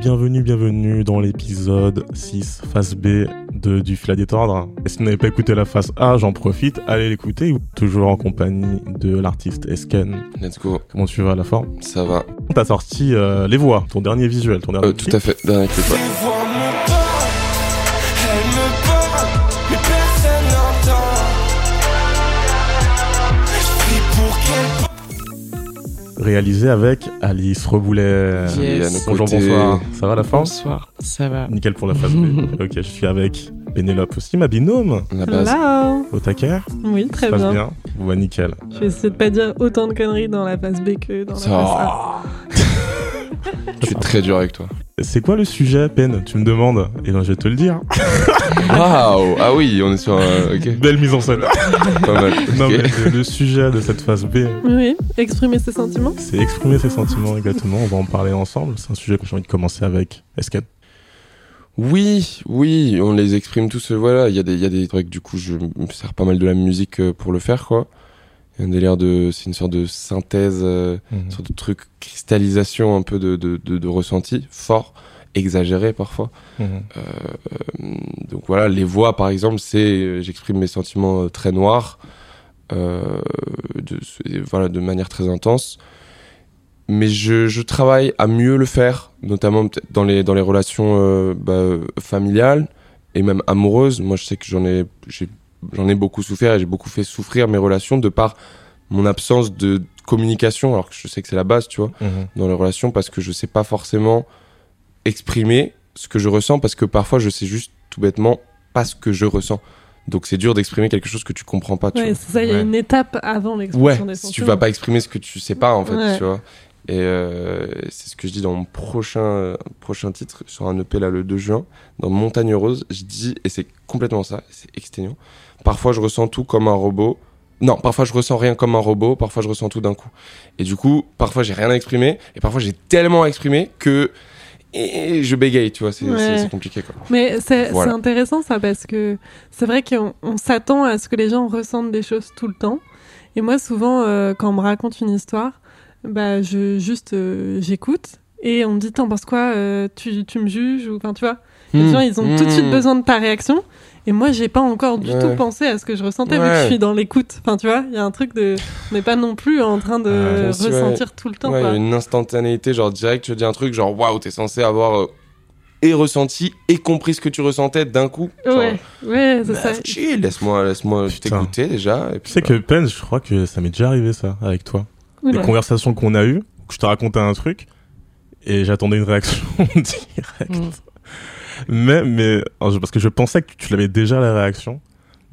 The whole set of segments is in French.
Bienvenue, bienvenue dans l'épisode 6, phase B de Du fil à détordre. Et si vous n'avez pas écouté la phase A, j'en profite, allez l'écouter. Toujours en compagnie de l'artiste Esken. Let's go. Comment tu vas à la forme? Ça va. T'as sorti euh, Les Voix, ton dernier visuel, ton dernier Euh, tout à fait. Dernier clip, ouais. Réalisé avec Alice Reboulet. Bonjour, bonsoir. Ça va la forme Bonsoir, ça va. Nickel pour la phase B. ok, je suis avec Pénélope aussi, ma binôme. La base. Hello Au taquet Oui, Ça très passe bien. bien. Ouais, nickel. Je vais essayer de pas dire autant de conneries dans la phase B que dans la Ça phase A. Je suis très dur avec toi. C'est quoi le sujet, Pen? Tu me demandes. Et ben, je vais te le dire. Waouh Ah oui, on est sur un... Ok, Belle mise en scène. pas mal. Non, Ok. mais le- le sujet de cette phase B, Oui, exprimer ses sentiments. c'est exprimer ses sentiments exactement. On va en parler ensemble. C'est un sujet que j'ai envie de commencer avec. Escape. Oui, oui, on les exprime tous. euh, Voilà, il y a des, il y a des trucs. Du coup, je me sers pas mal de la musique euh, pour le faire, quoi. Un délire de, c'est une sorte de synthèse, euh, une sorte de truc cristallisation un peu de, de, de, de ressenti fort, exagéré parfois. Mhm. Euh, donc voilà, les voix par exemple, c'est euh, j'exprime mes sentiments très noirs, de, voilà, de manière très intense. Mais je, je travaille à mieux le faire, notamment dans les, dans les relations bah, familiales et même amoureuses. Moi, je sais que j'en ai, j'ai- j'en ai beaucoup souffert et j'ai beaucoup fait souffrir mes relations de par mon absence de communication, alors que je sais que c'est la base, tu vois Mhm. dans les relations parce que je sais pas forcément exprimer ce que je ressens parce que parfois je sais juste tout bêtement pas ce que je ressens. Donc c'est dur d'exprimer quelque chose que tu comprends pas. Tu Ouais, c'est ça, il y a Ouais. une étape avant l'expression ouais des si tu vas pas exprimer ce que tu sais pas en fait, Ouais. tu vois. Et euh, c'est ce que je dis dans mon prochain, euh, prochain titre sur un EP là le 2 juin, dans Montagne Rose. Je dis, et c'est complètement ça, c'est exténuant. Parfois je ressens tout comme un robot. Non, parfois je ressens rien comme un robot, parfois je ressens tout d'un coup. Et du coup, parfois j'ai rien à exprimer, et parfois j'ai tellement à exprimer que et je bégaye, tu vois, c'est Ouais. compliqué quoi. Mais c'est Voilà. intéressant ça parce que c'est vrai qu'on on s'attend à ce que les gens ressentent des choses tout le temps. Et moi, souvent, euh, quand on me raconte une histoire, bah, je juste euh, j'écoute et on me dit T'en penses quoi euh, tu, tu me juges ou enfin tu vois. Hmm. Les gens, ils ont tout de suite besoin de ta réaction. Et moi, j'ai pas encore du Ouais. tout pensé à ce que je ressentais vu que Ouais. je suis dans l'écoute. Enfin, tu vois, il y a un truc de. On n'est pas non plus en train de ouais. ressentir tout le temps. Ouais, il y quoi. a une instantanéité, genre direct, tu dis un truc, genre waouh, t'es censé avoir euh, et ressenti et compris ce que tu ressentais d'un coup. Genre, Ouais, ouais, c'est bah, ça. chill, laisse-moi laisse-moi t'écouter déjà. Et Tu sais que Pen, je crois que ça m'est déjà arrivé ça avec toi. Oula. Les conversations qu'on a eues, que je te racontais un truc et j'attendais une réaction directe. Mm. Mais, mais, je- parce que je pensais que tu l'avais déjà la réaction.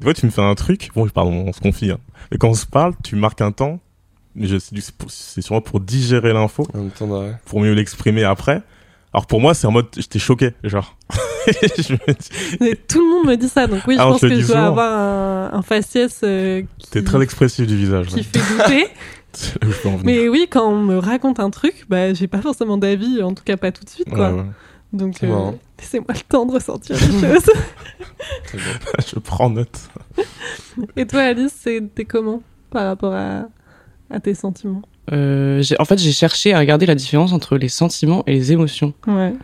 Des fois, tu me fais un truc, bon, pardon, on se confie, hein. Mais quand on se parle, tu marques un temps, mais je- c'est pour- c'est sûrement pour digérer l'info, ouais. pour mieux l'exprimer après. Alors pour moi, c'est en mode, j'étais choqué, genre. je me dis, Mais tout le monde me dit ça, donc oui, je Ah, pense que je dois avoir un, un faciès euh, qui, t'es très expressif du visage. qui ouais. fait douter. C'est là où je peux en venir. Mais oui, quand on me raconte un truc, bah, j'ai pas forcément d'avis, en tout cas pas tout de suite, quoi. Ouais, ouais. Donc, C'est euh, laissez-moi le temps de ressentir les choses. Je prends note. Et toi, Alice, c'est- t'es comment par rapport à, à tes sentiments? Euh, en fait, j'ai cherché à regarder la différence entre les sentiments et les émotions. Ouais.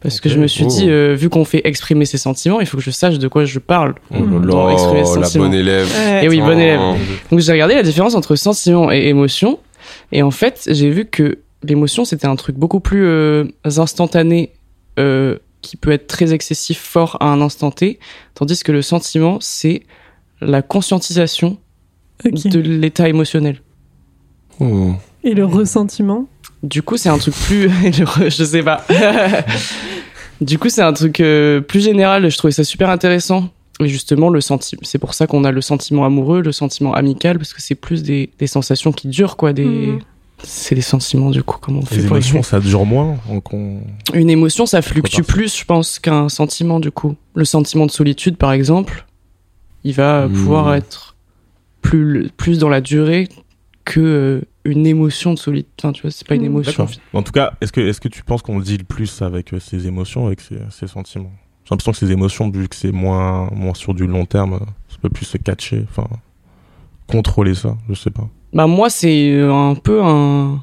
Parce que je me suis Oh. dit, euh, vu qu'on fait exprimer ses sentiments, il faut que je sache de quoi je parle. Oh là la sentiments. bonne élève. Ouais. Et oui, bon Oh. élève. Donc j'ai regardé la différence entre sentiments et émotions. Et en fait, j'ai vu que l'émotion, c'était un truc beaucoup plus euh, instantané, euh, qui peut être très excessif, fort à un instant T. Tandis que le sentiment, c'est la conscientisation de l'état émotionnel. Oh. Et le ressentiment? Du coup, c'est un truc plus. je sais pas. du coup, c'est un truc euh, plus général. Je trouvais ça super intéressant. Et justement, le sentiment. C'est pour ça qu'on a le sentiment amoureux, le sentiment amical, parce que c'est plus des, des sensations qui durent, quoi. Des... Mhm. C'est des sentiments, du coup, comment on fait Les pour émotions, ça dure moins. Donc on... Une émotion, ça fluctue plus, je pense, qu'un sentiment, du coup. Le sentiment de solitude, par exemple, il va Mhm. pouvoir être plus, plus dans la durée que euh, une émotion de solitude. Enfin, tu vois, c'est pas une Mhm. émotion. En tout cas, est-ce que, est-ce que tu penses qu'on deal plus avec euh, ses émotions, avec ses, ses sentiments? J'ai l'impression que ces émotions, vu que c'est moins, moins sur du long terme, ça peut plus se catcher. Enfin, contrôler ça Je sais pas. Bah moi c'est euh, un peu un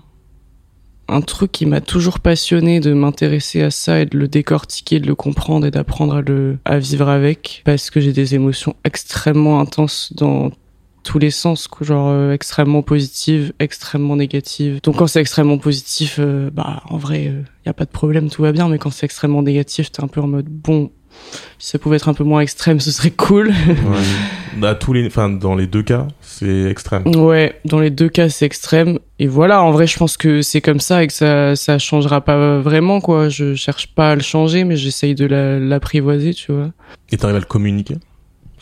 un truc qui m'a toujours passionné de m'intéresser à ça et de le décortiquer, de le comprendre et d'apprendre à le à vivre avec parce que j'ai des émotions extrêmement intenses dans tous les sens, quoi, genre euh, extrêmement positives, extrêmement négatives. Donc quand c'est extrêmement positif, euh, bah en vrai, il y a pas de problème, tout va bien. Mais quand c'est extrêmement négatif, t'es un peu en mode bon, si ça pouvait être un peu moins extrême, ce serait cool. Bah, tous les, enfin, dans les deux cas, c'est extrême. Ouais, dans les deux cas, c'est extrême. Et voilà, en vrai, je pense que c'est comme ça et que ça, ça changera pas vraiment, quoi. Je cherche pas à le changer, mais j'essaye de la- l'apprivoiser, tu vois. Et t'arrives à le communiquer?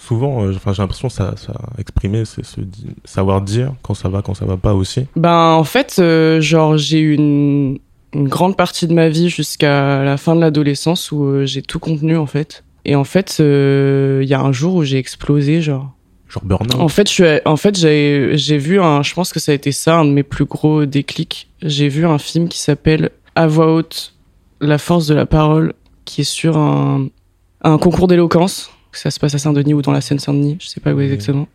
Souvent, euh, j'ai l'impression que ça, ça exprimer, c'est se di- savoir dire quand ça va, quand ça va pas aussi. Ben, en fait, euh, genre, j'ai eu une, une grande partie de ma vie jusqu'à la fin de l'adolescence où euh, j'ai tout contenu, en fait. Et en fait, il y a un jour où j'ai explosé, genre. Genre burn-out. En fait, je en fait, j'ai, j'ai vu un, je pense que ça a été ça, un de mes plus gros déclics. J'ai vu un film qui s'appelle À voix haute, la force de la parole, qui est sur un, un concours d'éloquence. Ça se passe à Saint-Denis ou dans la Seine-Saint-Denis, je sais pas où Oui. exactement.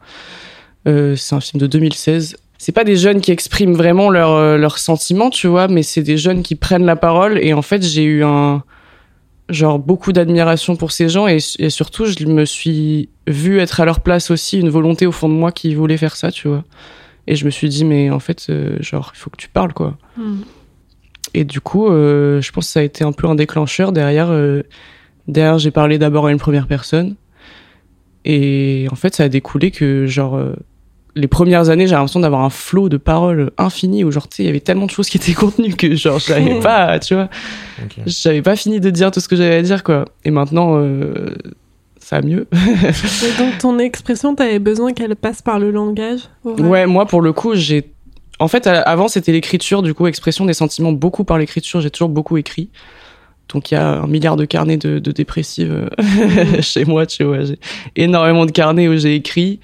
Euh, c'est un film de 2016. C'est pas des jeunes qui expriment vraiment leurs euh, leurs sentiments, tu vois, mais c'est des jeunes qui prennent la parole. Et en fait, j'ai eu un, genre beaucoup d'admiration pour ces gens et, et surtout je me suis vu être à leur place aussi une volonté au fond de moi qui voulait faire ça tu vois et je me suis dit mais en fait euh, genre il faut que tu parles quoi Hmm. et du coup euh, je pense que ça a été un peu un déclencheur derrière euh, derrière j'ai parlé d'abord à une première personne et en fait ça a découlé que genre euh, les premières années j'ai l'impression d'avoir un flot de paroles infini où genre tu sais il y avait tellement de choses qui étaient contenues que genre j'avais pas tu vois. J'avais pas fini de dire tout ce que j'avais à dire quoi. Et maintenant euh, ça va mieux. Et donc ton expression, t'avais besoin qu'elle passe par le langage ouais moi pour le coup j'ai en fait avant c'était l'écriture du coup expression des sentiments beaucoup par l'écriture j'ai toujours beaucoup écrit donc il y a un milliard de carnets de, de dépressives euh, chez moi tu vois j'ai énormément de carnets où j'ai écrit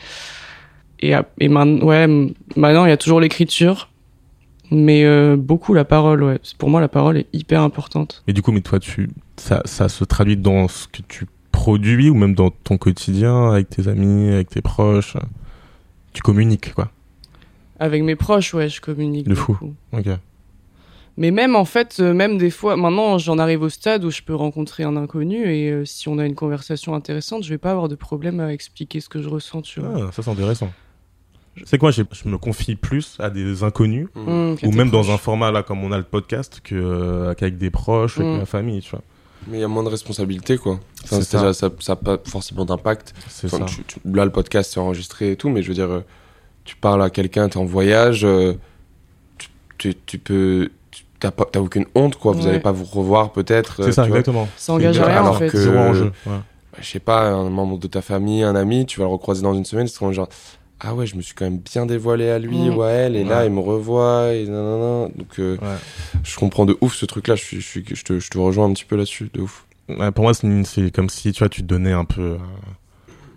et, et man- ouais maintenant il y a toujours l'écriture mais euh, beaucoup la parole ouais pour moi la parole est hyper importante Et du coup, mais toi, tu, ça, ça se traduit dans ce que tu produis ou même dans ton quotidien avec tes amis, avec tes proches? Tu communiques, quoi. Avec mes proches, ouais, je communique De fou. beaucoup. Ok. Mais même en fait, euh, même des fois, maintenant j'en arrive au stade où je peux rencontrer un inconnu et euh, si on a une conversation intéressante, je vais pas avoir de problème à expliquer ce que je ressens, tu vois. Ah, ça c'est intéressant. C'est quoi, je me confie plus à des inconnus Mm. Mmh, qu'à ou même dans un format là comme on a le podcast que euh, qu'avec des proches, avec Mm. la famille, tu vois. Mais il y a moins de responsabilité, quoi. Enfin, C'est c'est ça. n'a pas forcément d'impact. Enfin, tu- tu- là, le podcast c'est enregistré et tout, mais je veux dire, tu parles à quelqu'un, t'es en voyage, tu, tu, tu peux. T'as pas- t'as aucune honte, quoi. Vous Ouais. allez pas vous revoir, peut-être. euh, C'est ça, tu vois. exactement. Ça engage rien alors en fait. que- Zéro enjeu. ouais. Bah, je sais pas, un membre de ta famille, un ami, tu vas le recroiser dans une semaine, c'est genre ah ouais, je me suis quand même bien dévoilé à lui ou à elle, et là Ouais. il me revoit, et nanana. Donc euh, Ouais. je comprends de ouf ce truc-là, je, suis, je, suis, je, te, je te rejoins un petit peu là-dessus, de ouf. Ouais, pour moi, c'est comme si tu vois, tu te donnais un peu. euh,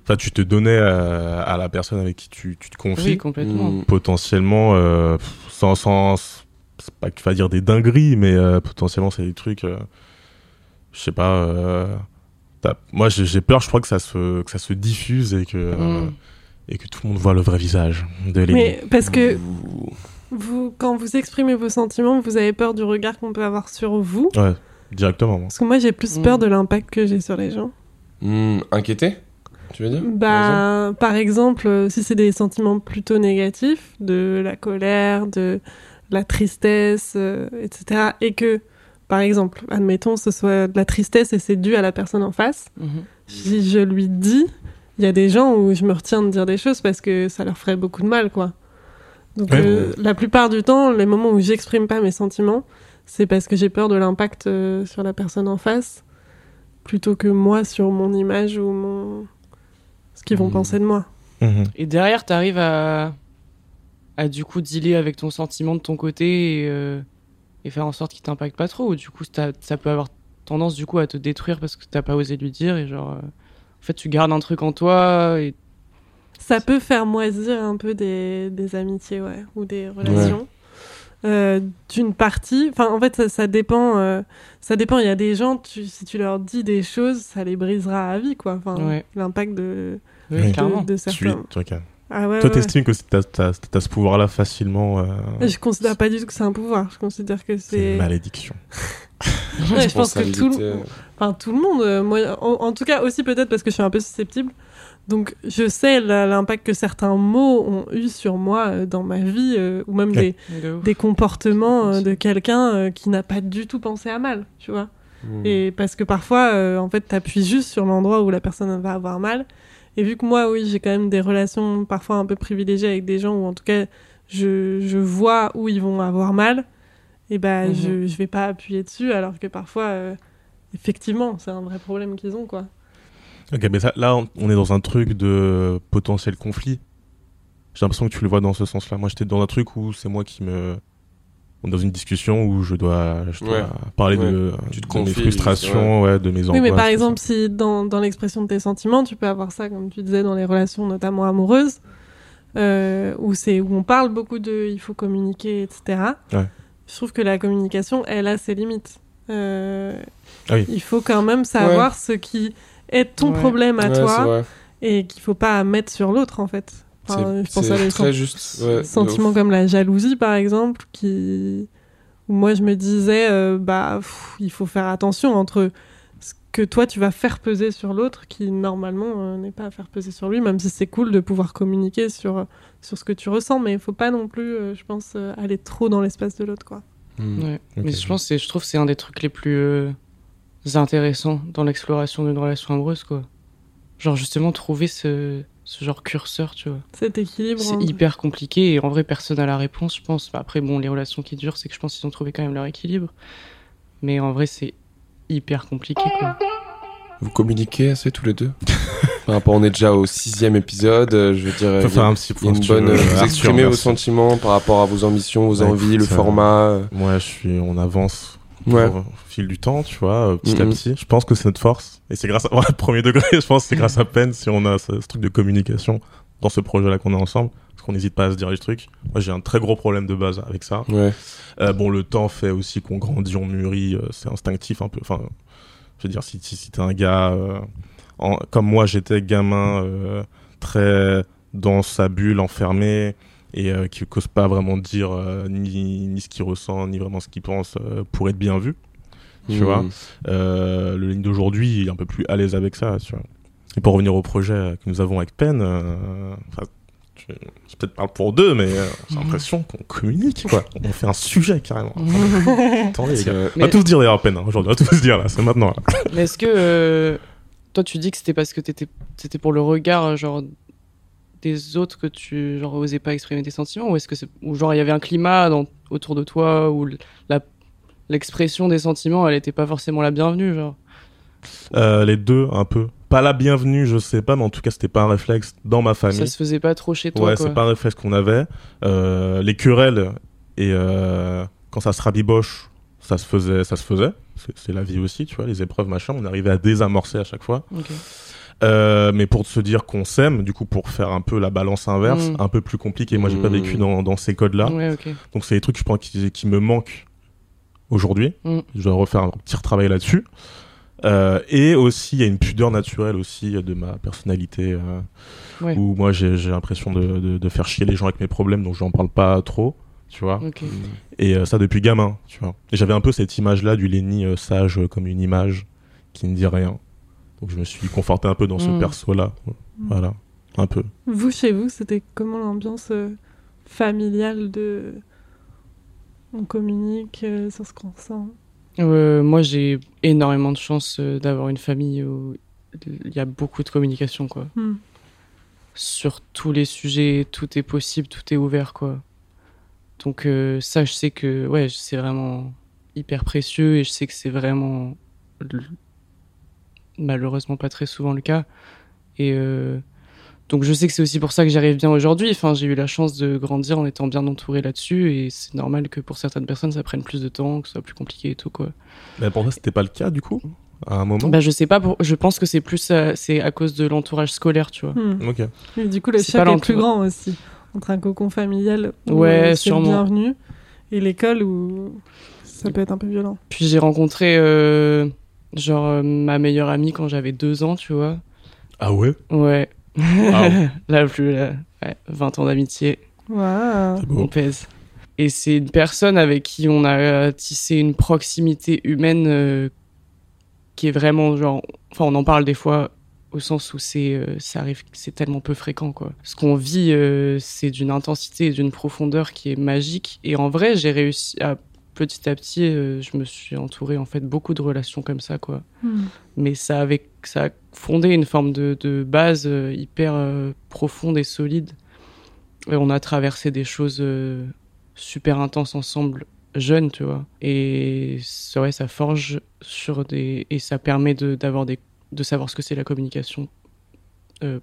Enfin, tu te donnais euh, à la personne avec qui tu, tu te confies. Oui, complètement. Mm. potentiellement euh, sans sans c'est pas que tu vas dire des dingueries mais euh, potentiellement c'est des trucs euh, je sais pas euh, moi j'ai peur je crois que ça se que ça se diffuse et que euh, Mm. et que tout le monde voit le vrai visage de Lenny Mais parce que vous, quand vous exprimez vos sentiments, vous avez peur du regard qu'on peut avoir sur vous? ouais directement moi. Parce que moi, j'ai plus Mm. peur de l'impact que j'ai sur les gens. Mm, inquiété, tu veux dire? Bah, par exemple, euh, si c'est des sentiments plutôt négatifs, de la colère, de la tristesse, euh, etc., et que, par exemple, admettons, ce soit de la tristesse et c'est dû à la personne en face, Mhm. si je lui dis, il y a des gens où je me retiens de dire des choses parce que ça leur ferait beaucoup de mal, quoi. Donc, Ouais. euh, la plupart du temps, les moments où j'exprime pas mes sentiments, c'est parce que j'ai peur de l'impact euh, sur la personne en face, plutôt que moi sur mon image ou mon ce qu'ils vont Mhm. penser de moi. Mhm. Et derrière, t'arrives à, à du coup dealer avec ton sentiment de ton côté et, euh, et faire en sorte qu'il t'impacte pas trop. Ou du coup, ça, ça peut avoir tendance du coup à te détruire parce que t'as pas osé lui dire et genre, euh, en fait, tu gardes un truc en toi et Ça peut faire moisir un peu des, des amitiés, ouais, ou des relations. Euh, d'une partie, enfin en fait ça, ça dépend, euh, ça dépend. Il y a des gens, tu, si tu leur dis des choses, ça les brisera à vie, quoi. Enfin, Ouais. l'impact de, oui, de, de certains. Ah ouais, Toi, ouais, t'estimes que t'as t'as- t'as ce pouvoir-là facilement. euh, ouais. Je considère pas du tout que c'est un pouvoir. Je considère que C'est une malédiction. Ouais, je pense que tout le, Responsabilité. enfin, tout le monde, euh, moi, en, en tout cas aussi peut-être parce que je suis un peu susceptible. Donc je sais la- l'impact que certains mots ont eu sur moi euh, dans ma vie, euh, ou même Ouais. des, De ouf. des comportements euh, de quelqu'un euh, qui n'a pas du tout pensé à mal, tu vois. Mm. Et parce que parfois, euh, en fait, t'appuies juste sur l'endroit où la personne va avoir mal. Et vu que moi, oui, j'ai quand même des relations parfois un peu privilégiées avec des gens, ou en tout cas, je, je vois où ils vont avoir mal, et ben Mhm. je, je vais pas appuyer dessus, alors que parfois, euh, effectivement, c'est un vrai problème qu'ils ont, quoi. Ok, mais ça, là, on on est dans un truc de potentiel conflit. J'ai l'impression que tu le vois dans ce sens-là. Moi, j'étais dans un truc où c'est moi qui me. On est Dans une discussion où je dois, je dois Ouais. parler Ouais. de, Tu te de mes frustrations, ouais. de mes angoisses. Oui, mais par exemple, si dans, dans l'expression de tes sentiments, tu peux avoir ça, comme tu disais, dans les relations notamment amoureuses, euh, où, c'est, où on parle beaucoup de il faut communiquer, etc. Ouais. Je trouve que la communication, elle a ses limites. Euh, Ah oui. Il faut quand même savoir ce qui est ton Ouais. problème à toi et qu'il faut pas mettre sur l'autre, en fait. Enfin, C'est- je pense à des très sen- juste. ouais, sentiments comme la jalousie, par exemple, qui... où moi je me disais, euh, bah, pff, il faut faire attention entre ce que toi tu vas faire peser sur l'autre, qui normalement euh, n'est pas à faire peser sur lui, même si c'est cool de pouvoir communiquer sur, sur ce que tu ressens, mais il faut pas non plus, euh, je pense, euh, aller trop dans l'espace de l'autre, quoi. Mm. Ouais. Ok. Mais je pense, que c'est- je trouve que c'est un des trucs les plus euh, intéressants dans l'exploration d'une relation amoureuse, quoi. Genre, justement, trouver ce, ce genre curseur, tu vois. Cet équilibre. C'est entre- hyper compliqué et en vrai, personne n'a la réponse, je pense. Bah, après, bon, les relations qui durent, c'est que je pense qu'ils ont trouvé quand même leur équilibre. Mais en vrai, c'est hyper compliqué, quoi. Vous communiquez assez tous les deux? Par rapport, on est déjà au sixième épisode. euh, Je veux dire, il y a, un petit point. une bonne. veux. Vous Arthur, exprimez vos merci. sentiments par rapport à vos ambitions, vos envies, le écoute, euh, format. euh, Moi, je suis, on avance Ouais. au fil du temps, tu vois, euh, petit à petit. Je pense que c'est notre force. Et c'est grâce à, ouais, premier degré, je pense que c'est grâce à peine si on a ce, ce truc de communication dans ce projet-là qu'on est ensemble. Parce qu'on n'hésite pas à se dire les trucs. Moi, j'ai un très gros problème de base avec ça. Ouais. Euh, bon, le temps fait aussi qu'on grandit, on mûrit, euh, c'est instinctif un peu. Enfin, je veux dire, si, si, si t'es un gars euh, en- comme moi, j'étais gamin euh, très dans sa bulle, enfermé, et euh, qui n'ose pas vraiment dire euh, ni, ni ce qu'il ressent, ni vraiment ce qu'il pense euh, pour être bien vu. Tu Mm. vois. Euh, le ligne d'aujourd'hui il est un peu plus à l'aise avec ça. Tu vois. Et pour revenir au projet que nous avons avec Pen, euh, enfin, je, je peut-être parle pour deux, mais euh, j'ai l'impression qu'on communique, quoi. On fait un sujet carrément. Attendez, les C'est gars. On va Mais- tous dire d'ailleurs Pen hein, aujourd'hui, on va tous dire là, c'est maintenant. Là. Mais est-ce que euh, toi tu dis que c'était parce que t'étais c'était pour le regard genre des autres que tu genre osais pas exprimer tes sentiments ou est-ce que c'est ou genre il y avait un climat dans, autour de toi où la l'expression des sentiments elle était pas forcément la bienvenue genre? Euh, les deux, un peu. Pas la bienvenue, je sais pas, mais en tout cas, c'était pas un réflexe dans ma famille. ça se faisait pas trop chez toi ouais, c'est pas un réflexe qu'on avait. Euh, les querelles et euh, quand ça se rabiboche, ça se faisait, ça se faisait. C'est la vie aussi, tu vois, les épreuves, machin. On arrivait à désamorcer à chaque fois. Euh, mais pour se dire qu'on s'aime, du coup, pour faire un peu la balance inverse, Mm. un peu plus compliqué. Moi, j'ai pas Mm. vécu dans, dans ces codes-là. Ouais, ok. Donc, c'est des trucs, je pense, qui, qui me manquent aujourd'hui. Mm. Je dois refaire un petit retravail là-dessus. Euh, et aussi, il y a une pudeur naturelle aussi de ma personnalité, euh, Ouais. où moi, j'ai l'impression de, de, de faire chier les gens avec mes problèmes, donc je n'en parle pas trop, tu vois. Ok. Et euh, ça depuis gamin, tu vois. Et j'avais un peu cette image-là du Lenny sage comme une image qui ne dit rien. Donc je me suis conforté un peu dans ce Mm. perso-là. Voilà, un peu. Vous, chez vous, c'était comment l'ambiance euh, familiale de. On communique euh, sur ce qu'on ressent? Euh, moi, j'ai énormément de chance euh, d'avoir une famille où il y a beaucoup de communication, quoi. Hmm. Sur tous les sujets, tout est possible, tout est ouvert, quoi. Donc euh, ça, je sais que ouais, c'est vraiment hyper précieux et je sais que c'est vraiment malheureusement pas très souvent le cas. Et euh, donc je sais que c'est aussi pour ça que j'y arrive bien aujourd'hui. Enfin, j'ai eu la chance de grandir en étant bien entouré là-dessus et c'est normal que pour certaines personnes ça prenne plus de temps, que ce soit plus compliqué et tout quoi. Mais pour toi, c'était pas le cas du coup À un moment? Bah je sais pas, pour- je pense que c'est plus euh, c'est à cause de l'entourage scolaire, tu vois. Ok. Et du coup, le C'est choc est plus grand aussi. Entre un cocon familial où Ouais, euh, c'est sûrement. bienvenu et l'école où ça peut être un peu violent. Puis j'ai rencontré euh, genre euh, ma meilleure amie quand j'avais deux ans, tu vois. Ah ouais? Ouais. Ah, la plus, la- ouais, 20 ans d'amitié, Waouh. c'est on beau. pèse. Et c'est une personne avec qui on a euh, tissé une proximité humaine euh, qui est vraiment genre. Enfin, on en parle des fois au sens où c'est, euh, ça arrive, c'est tellement peu fréquent quoi. Ce qu'on vit, euh, c'est d'une intensité et d'une profondeur qui est magique. Et en vrai, j'ai réussi à petit à petit, euh, je me suis entouré en fait beaucoup de relations comme ça quoi. Hmm. mais ça avait ça a fondé une forme de, de base euh, hyper euh, profonde et solide et on a traversé des choses super intenses ensemble jeunes tu vois et ça, ouais, ça forge sur des et ça permet de d'avoir des de savoir ce que c'est la communication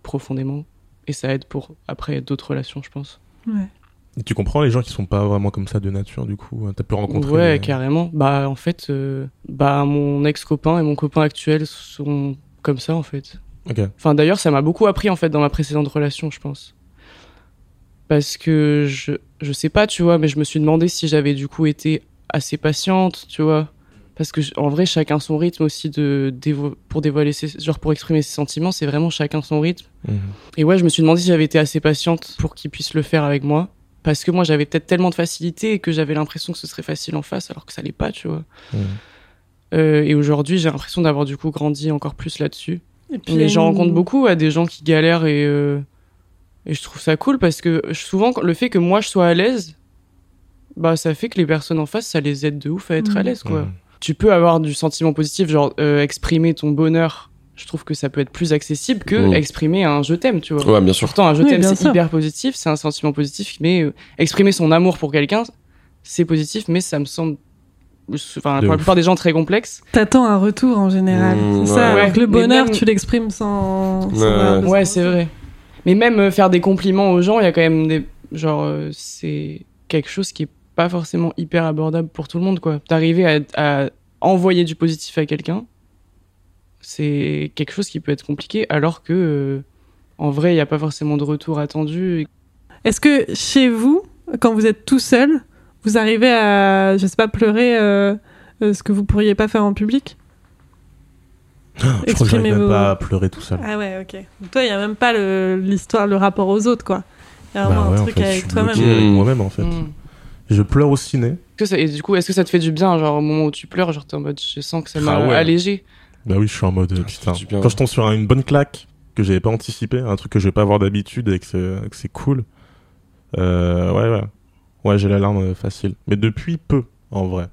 profondément et ça aide pour après d'autres relations je pense Ouais. Et tu comprends les gens qui sont pas vraiment comme ça de nature, du coup. T'as pu rencontrer. Ouais, carrément. Bah, en fait, euh, bah, mon ex-copain et mon copain actuel sont comme ça, en fait. Ok. Enfin, d'ailleurs, ça m'a beaucoup appris, en fait, dans ma précédente relation, je pense. Parce que je, je sais pas, tu vois, mais je me suis demandé si j'avais, du coup, été assez patiente, tu vois. Parce que, en vrai, chacun son rythme aussi de, dévo- pour dévoiler ses, genre, pour exprimer ses sentiments, c'est vraiment chacun son rythme. Mhm. Et ouais, je me suis demandé si j'avais été assez patiente pour qu'il puisse le faire avec moi. Parce que moi, j'avais peut-être tellement de facilité et que j'avais l'impression que ce serait facile en face, alors que ça l'est pas, tu vois. Mhm. Euh, et aujourd'hui, j'ai l'impression d'avoir du coup grandi encore plus là-dessus. Et puis, Mais j'en une- rencontre beaucoup à des gens qui galèrent et, euh, et je trouve ça cool parce que souvent, le fait que moi je sois à l'aise, bah ça fait que les personnes en face, ça les aide de ouf à être à l'aise, quoi. Mhm. Tu peux avoir du sentiment positif, genre euh, exprimer ton bonheur. Je trouve que ça peut être plus accessible que Mhm. exprimer un je t'aime, tu vois. Ouais, bien sûr. Pourtant, un je Oui, t'aime, c'est hyper positif, c'est un sentiment positif, mais euh, exprimer son amour pour quelqu'un, c'est positif, mais ça me semble, enfin, pour la plupart des gens très complexe. T'attends un retour en général. Mmh, c'est ça. ouais. Alors que le bonheur, même- tu l'exprimes sans. sans Ouais, c'est vrai. Mais même euh, faire des compliments aux gens, il y a quand même des. Genre, euh, c'est quelque chose qui est pas forcément hyper abordable pour tout le monde, quoi. D'arriver à, à envoyer du positif à quelqu'un, c'est quelque chose qui peut être compliqué, alors que, euh, en vrai, il n'y a pas forcément de retour attendu. Est-ce que chez vous, quand vous êtes tout seul, vous arrivez à, je sais pas, pleurer euh, euh, ce que vous pourriez pas faire en public? Je crois que j'arrive même vos- pas à pleurer tout seul. Ah ouais, ok. Donc toi, il y a même pas l'histoire, le rapport aux autres, quoi. Il y a vraiment Bah ouais, un en truc fait, avec toi-même. moi-même, en fait. Mm. Je pleure au ciné. Est-ce que ça- et du coup, est-ce que ça te fait du bien, genre au moment où tu pleures, genre t'es en mode, je sens que ça m'a Ah ouais. allégé? Bah oui, je suis en mode, putain. Quand je tombe sur un- une bonne claque que j'avais pas anticipé, un truc que je vais pas avoir d'habitude et que c'est, cool, euh, ouais, ouais. Ouais, j'ai la larme euh, facile. Mais depuis peu, en vrai.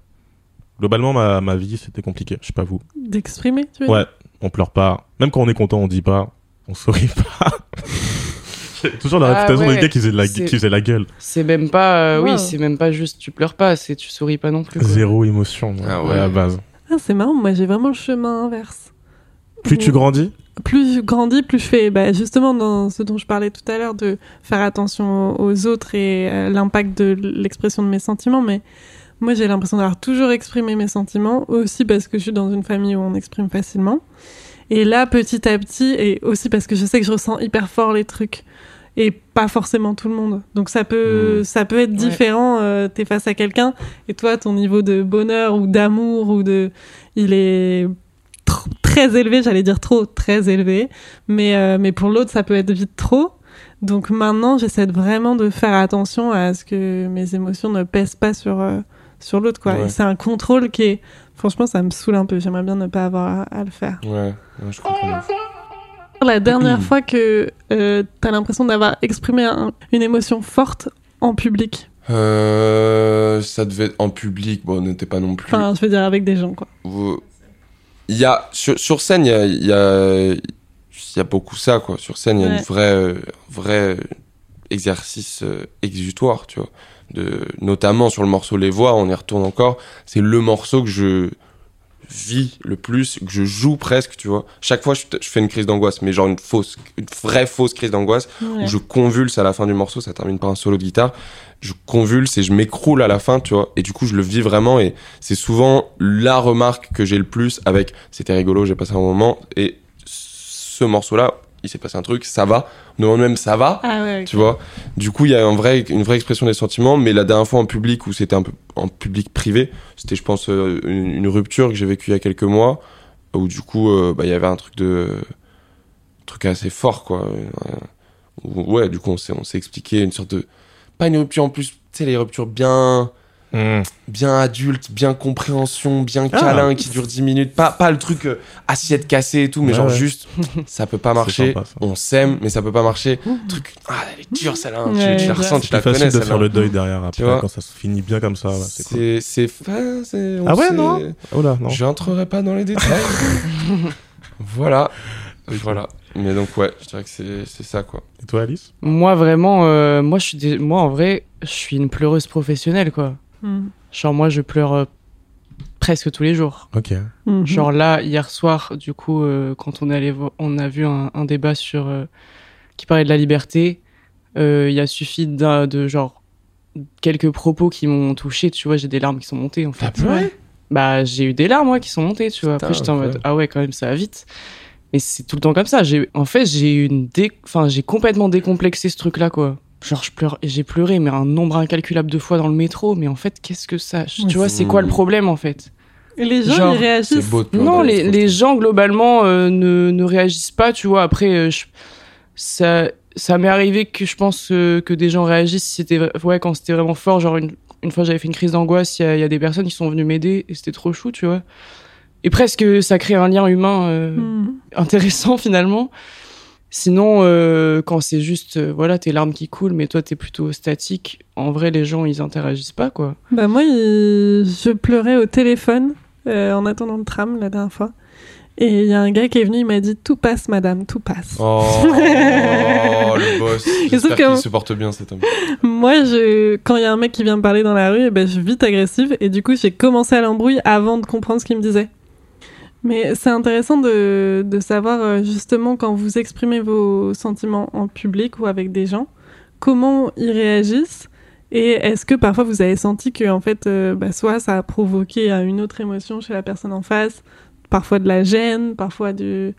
Globalement, ma, ma vie, c'était compliqué. Je sais pas vous. D'exprimer, tu veux Ouais, on pleure pas. Même quand on est content, on dit pas. On sourit pas. J'ai toujours la Ah réputation ouais, d'un gars qui faisait, de la, qui faisait la gueule. C'est même pas, euh, Wow. oui, c'est même pas juste tu pleures pas, c'est tu souris pas non plus. quoi. Zéro émotion, Ah ouais. à la base. Ah, c'est marrant, moi j'ai vraiment le chemin inverse. Plus tu grandis, plus je grandis, plus je fais, bah, justement dans ce dont je parlais tout à l'heure, de faire attention aux autres et à l'impact de l'expression de mes sentiments. Mais moi, j'ai l'impression d'avoir toujours exprimé mes sentiments, aussi parce que je suis dans une famille où on exprime facilement. Et là, petit à petit, et aussi parce que je sais que je ressens hyper fort les trucs. Et pas forcément tout le monde. Donc ça peut, Mm. ça peut être Ouais. différent. euh, T'es face à quelqu'un et toi, ton niveau de bonheur ou d'amour ou de, il est tr- très élevé, j'allais dire trop, très élevé. Mais, euh, mais pour l'autre, ça peut être vite trop. Donc maintenant, j'essaie vraiment de faire attention à ce que mes émotions ne pèsent pas sur, euh, sur l'autre. quoi. Ouais. Et C'est un contrôle qui est... Franchement, ça me saoule un peu. J'aimerais bien ne pas avoir à, à le faire. Ouais, ouais, je comprends. La dernière fois que euh, t'as l'impression d'avoir exprimé un- une émotion forte en public? Euh, ça devait être en public, bon, n'était pas non plus. Enfin, je veux dire avec des gens, quoi. Il y a, sur, sur scène, il y a, il y, a, il y a beaucoup ça, quoi. Sur scène, il y a Ouais. une vraie, euh, vrai exercice euh, exutoire, tu vois. De, notamment sur le morceau Les Voix, on y retourne encore. C'est le morceau que je vis le plus, que je joue presque, tu vois. Chaque fois, je, je fais une crise d'angoisse, mais genre une fausse, une vraie fausse crise d'angoisse Ouais. où je convulse à la fin du morceau, ça termine par un solo de guitare. Je convulse et je m'écroule à la fin, tu vois. Et du coup, je le vis vraiment et c'est souvent la remarque que j'ai le plus avec c'était rigolo, j'ai passé un moment et ce morceau-là, il s'est passé un truc, ça va. On demande même ça va, Ah ouais, tu vois. Du coup, il y a un vrai, une vraie expression des sentiments, mais la dernière fois en public où c'était un peu en public privé, c'était, je pense, euh, une, une rupture que j'ai vécue il y a quelques mois où du coup, euh, bah, il y avait un truc de, un truc assez fort, quoi. Euh, ouais, du coup, on s'est, on s'est expliqué une sorte de. Pas une rupture en plus, tu sais, les ruptures bien, Hmm. bien adultes, bien compréhension, bien Ah. câlin, qui dure 10 minutes. Pas, pas le truc euh, assiette cassée et tout, mais Ouais, genre ouais. juste, ça peut pas C'est marcher. sympa. On s'aime, mais ça peut pas marcher. Truc, ah, elle est dure celle-là. hein. Tu- Ouais, tu, la ressens, tu C'est la plus facile connais. de faire le deuil derrière après quand ça se finit bien comme ça. ouais, c'est cool. C'est, c'est, c'est- Ah ouais, non Oh là, non. Je n'entrerai pas dans les détails. voilà. Voilà. Mais donc, ouais, je dirais que c'est, c'est ça, quoi. Et toi, Alice? Moi, vraiment, euh, moi, je suis des- moi, en vrai, je suis une pleureuse professionnelle, quoi. Mhm. Genre, moi, je pleure euh, presque tous les jours. Ok. Mhm. Genre là, hier soir, du coup, euh, quand on est allé, on a vu un, un débat sur euh, qui parlait de la liberté. euh, Il y a suffi d'un- de genre quelques propos qui m'ont touché. Tu vois, j'ai des larmes qui sont montées en fait. T'as pleuré Bah, j'ai eu des larmes moi qui sont montées. Tu vois. Après, j'étais en mode ah ouais, quand même, ça va vite. Mais c'est tout le temps comme ça. J'ai, en fait, j'ai eu une dé... enfin, j'ai complètement décomplexé ce truc-là, quoi. Genre, je pleure, j'ai pleuré, mais un nombre incalculable de fois dans le métro. Mais en fait, qu'est-ce que ça Tu vois, c'est- quoi le problème, en fait? Et les gens, Genre, ils réagissent. beau de pleurer non, les, gens globalement euh, ne, ne réagissent pas, tu vois. Après, euh, je- ça, ça m'est arrivé que je pense euh, que des gens réagissent c'était, ouais, quand c'était vraiment fort. Genre une, une fois, j'avais fait une crise d'angoisse, il y, a- il y a des personnes qui sont venues m'aider et c'était trop chou, tu vois. Et presque, ça crée un lien humain euh, Mhm. intéressant finalement. Sinon, euh, quand c'est juste, euh, voilà, tes larmes qui coulent, mais toi, t'es plutôt statique. En vrai, les gens, ils interagissent pas, quoi. Bah moi, il- je pleurais au téléphone euh, en attendant le tram la dernière fois. Et il y a un gars qui est venu, il m'a dit tout passe, madame, tout passe. Oh, le boss. J'espère qu'il se porte bien cet homme. Moi, je, quand il y a un mec qui vient me parler dans la rue, eh ben, je suis vite agressive. Et du coup, j'ai commencé à l'embrouille avant de comprendre ce qu'il me disait. Mais c'est intéressant de, de savoir euh, justement quand vous exprimez vos sentiments en public ou avec des gens, comment ils réagissent. Et est-ce que parfois vous avez senti que en fait, euh, bah, soit ça a provoqué euh, une autre émotion chez la personne en face, parfois de la gêne, parfois du,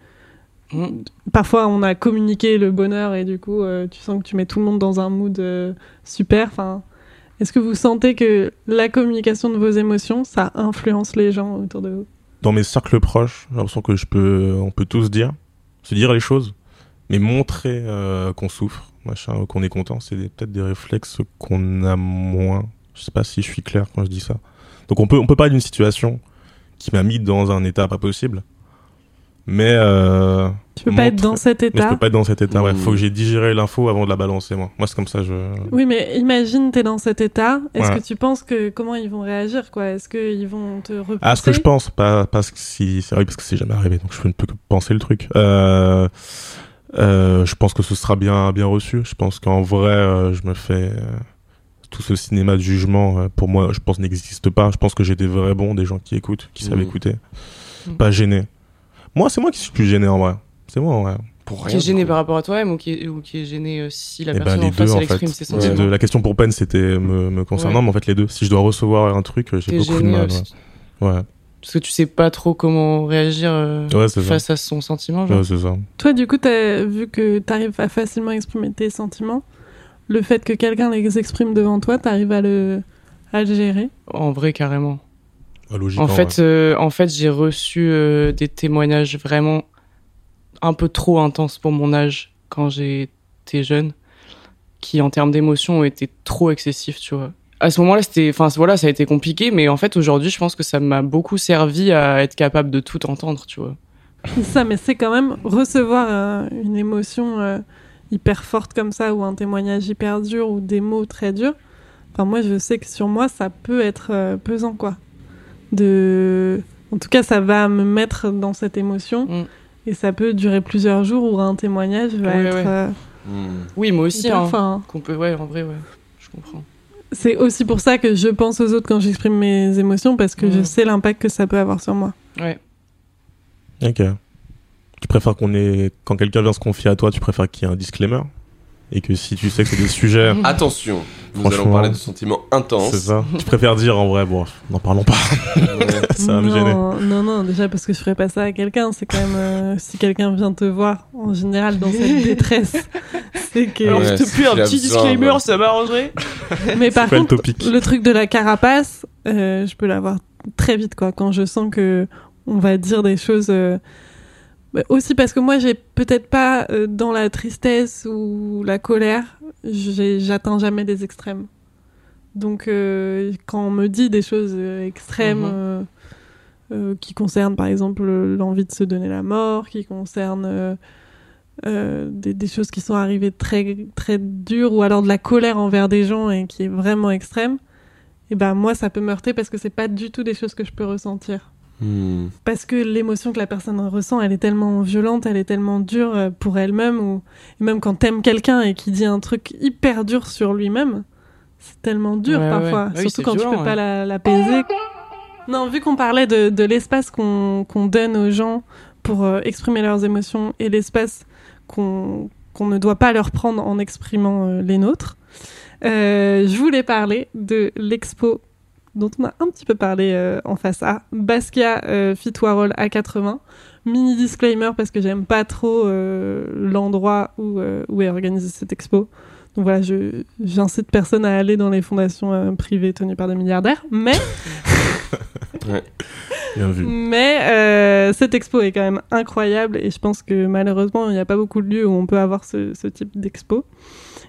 Mm. parfois on a communiqué le bonheur et du coup euh, tu sens que tu mets tout le monde dans un mood euh, super. Enfin, est-ce que vous sentez que la communication de vos émotions ça influence les gens autour de vous? Dans mes cercles proches, j'ai l'impression que je peux, on peut tous dire, se dire les choses, mais montrer euh, qu'on souffre, machin, qu'on est content, c'est peut-être des réflexes qu'on a moins. Je sais pas si je suis clair quand je dis ça. Donc on peut, on peut parler d'une situation qui m'a mis dans un état pas possible, mais euh, Tu peux pas être dans cet Mais je état. peux pas être dans cet état. Ouais, Mmh. faut que j'ai digéré l'info avant de la balancer moi. Moi c'est comme ça. Je. Oui, mais imagine t'es dans cet état. Est-ce Ouais. que tu penses que comment ils vont réagir quoi? Est-ce qu'ils vont te repousser? Ah, ce que je pense, pas parce que si c'est vrai parce que c'est jamais arrivé, donc je ne peux que penser le truc. Euh, euh, je pense que ce sera bien bien reçu. Je pense qu'en vrai, euh, je me fais euh, tout ce cinéma de jugement euh, pour moi, je pense n'existe pas. Je pense que j'ai des vrais bons, des gens qui écoutent, qui savent Mhm. écouter, Mhm. pas gênés. Moi, c'est moi qui suis plus gêné en vrai. C'est moi en vrai. Pour Qui est gêné par rapport à toi-même ou qui est, ou qui est gêné euh, si la Eh ben, personne les en face deux, en elle exprime fait. ses Les sentiments deux. La question pour Pen, c'était me, me concernant, Ouais. mais en fait les deux. Si je dois recevoir un truc, euh, j'ai beaucoup de mal. Ouais, ouais. parce que tu sais pas trop comment réagir euh, Ouais, c'est ça. face à son sentiment. Genre. Ouais, c'est ça. Toi, du coup, t'as vu que t'arrives à facilement exprimer tes sentiments. Le fait que quelqu'un les exprime devant toi, t'arrives à le à le gérer? En vrai, carrément. Logiquement, En fait, euh, en fait, j'ai reçu euh, des témoignages vraiment un peu trop intenses pour mon âge quand j'étais jeune, qui en termes d'émotion ont été trop excessifs, tu vois. À ce moment-là, c'était, enfin voilà, ça a été compliqué, mais en fait, aujourd'hui, je pense que ça m'a beaucoup servi à être capable de tout entendre, tu vois. Ça, mais c'est quand même recevoir euh, une émotion euh, hyper forte comme ça, ou un témoignage hyper dur, ou des mots très durs. Enfin, moi, je sais que sur moi, ça peut être euh, pesant, quoi. De... En tout cas, ça va me mettre dans cette émotion. Mm. Et ça peut durer plusieurs jours où un témoignage va Ouais, être ouais. euh, Hmm. Oui, moi aussi, hein. hein. Qu'on peut, ouais, en vrai, ouais, je comprends. C'est aussi pour ça que je pense aux autres quand j'exprime mes émotions, parce que Mm. je sais l'impact que ça peut avoir sur moi. Ouais. Ok. Tu préfères qu'on ait quand quelqu'un vient se confier à toi, tu préfères qu'il y ait un disclaimer? Et que si tu sais que c'est des sujets, Attention, nous allons parler de sentiments intenses. c'est ça. Tu préfères dire en vrai, bon, n'en parlons pas. Ça va me gêner. Non, non, déjà parce que je ferais pas ça à quelqu'un. C'est quand même euh, si quelqu'un vient te voir en général dans cette détresse, c'est que. Alors, s'il te plaît, un a petit disclaimer, voilà. ça m'arrangerait. Mais par le contre, topic le truc de la carapace, euh, je peux l'avoir très vite quoi. Quand je sens que on va dire des choses euh, Bah, aussi parce que moi, j'ai peut-être pas euh, dans la tristesse ou la colère, j'atteins jamais des extrêmes. Donc, euh, quand on me dit des choses euh, extrêmes Mhm. qui concernent, par exemple, l'envie de se donner la mort, qui concernent euh, des, des choses qui sont arrivées très très dures, ou alors de la colère envers des gens et qui est vraiment extrême, et ben moi, ça peut me heurter parce que c'est pas du tout des choses que je peux ressentir Hmm. parce que l'émotion que la personne ressent, elle est tellement violente, elle est tellement dure euh, pour elle-même, ou et même quand t'aimes quelqu'un et qui dit un truc hyper dur sur lui-même, c'est tellement dur Ouais, parfois, ouais. Oui, surtout quand tu violent, peux pas ouais. la- l'apaiser. Non, vu qu'on parlait de, de l'espace qu'on donne aux gens pour euh, exprimer leurs émotions et l'espace qu'on ne doit pas leur prendre en exprimant euh, les nôtres, euh, je voulais parler de l'expo dont on a un petit peu parlé euh, en face A, Basquiat euh, Fit Warhol A80. Mini disclaimer parce que j'aime pas trop euh, l'endroit où, euh, où est organisée cette expo. Donc voilà, je j'incite personne à aller dans les fondations euh, privées tenues par des milliardaires. Mais, Bien vu. mais euh, cette expo est quand même incroyable et je pense que malheureusement, il n'y a pas beaucoup de lieux où on peut avoir ce, ce type d'expo.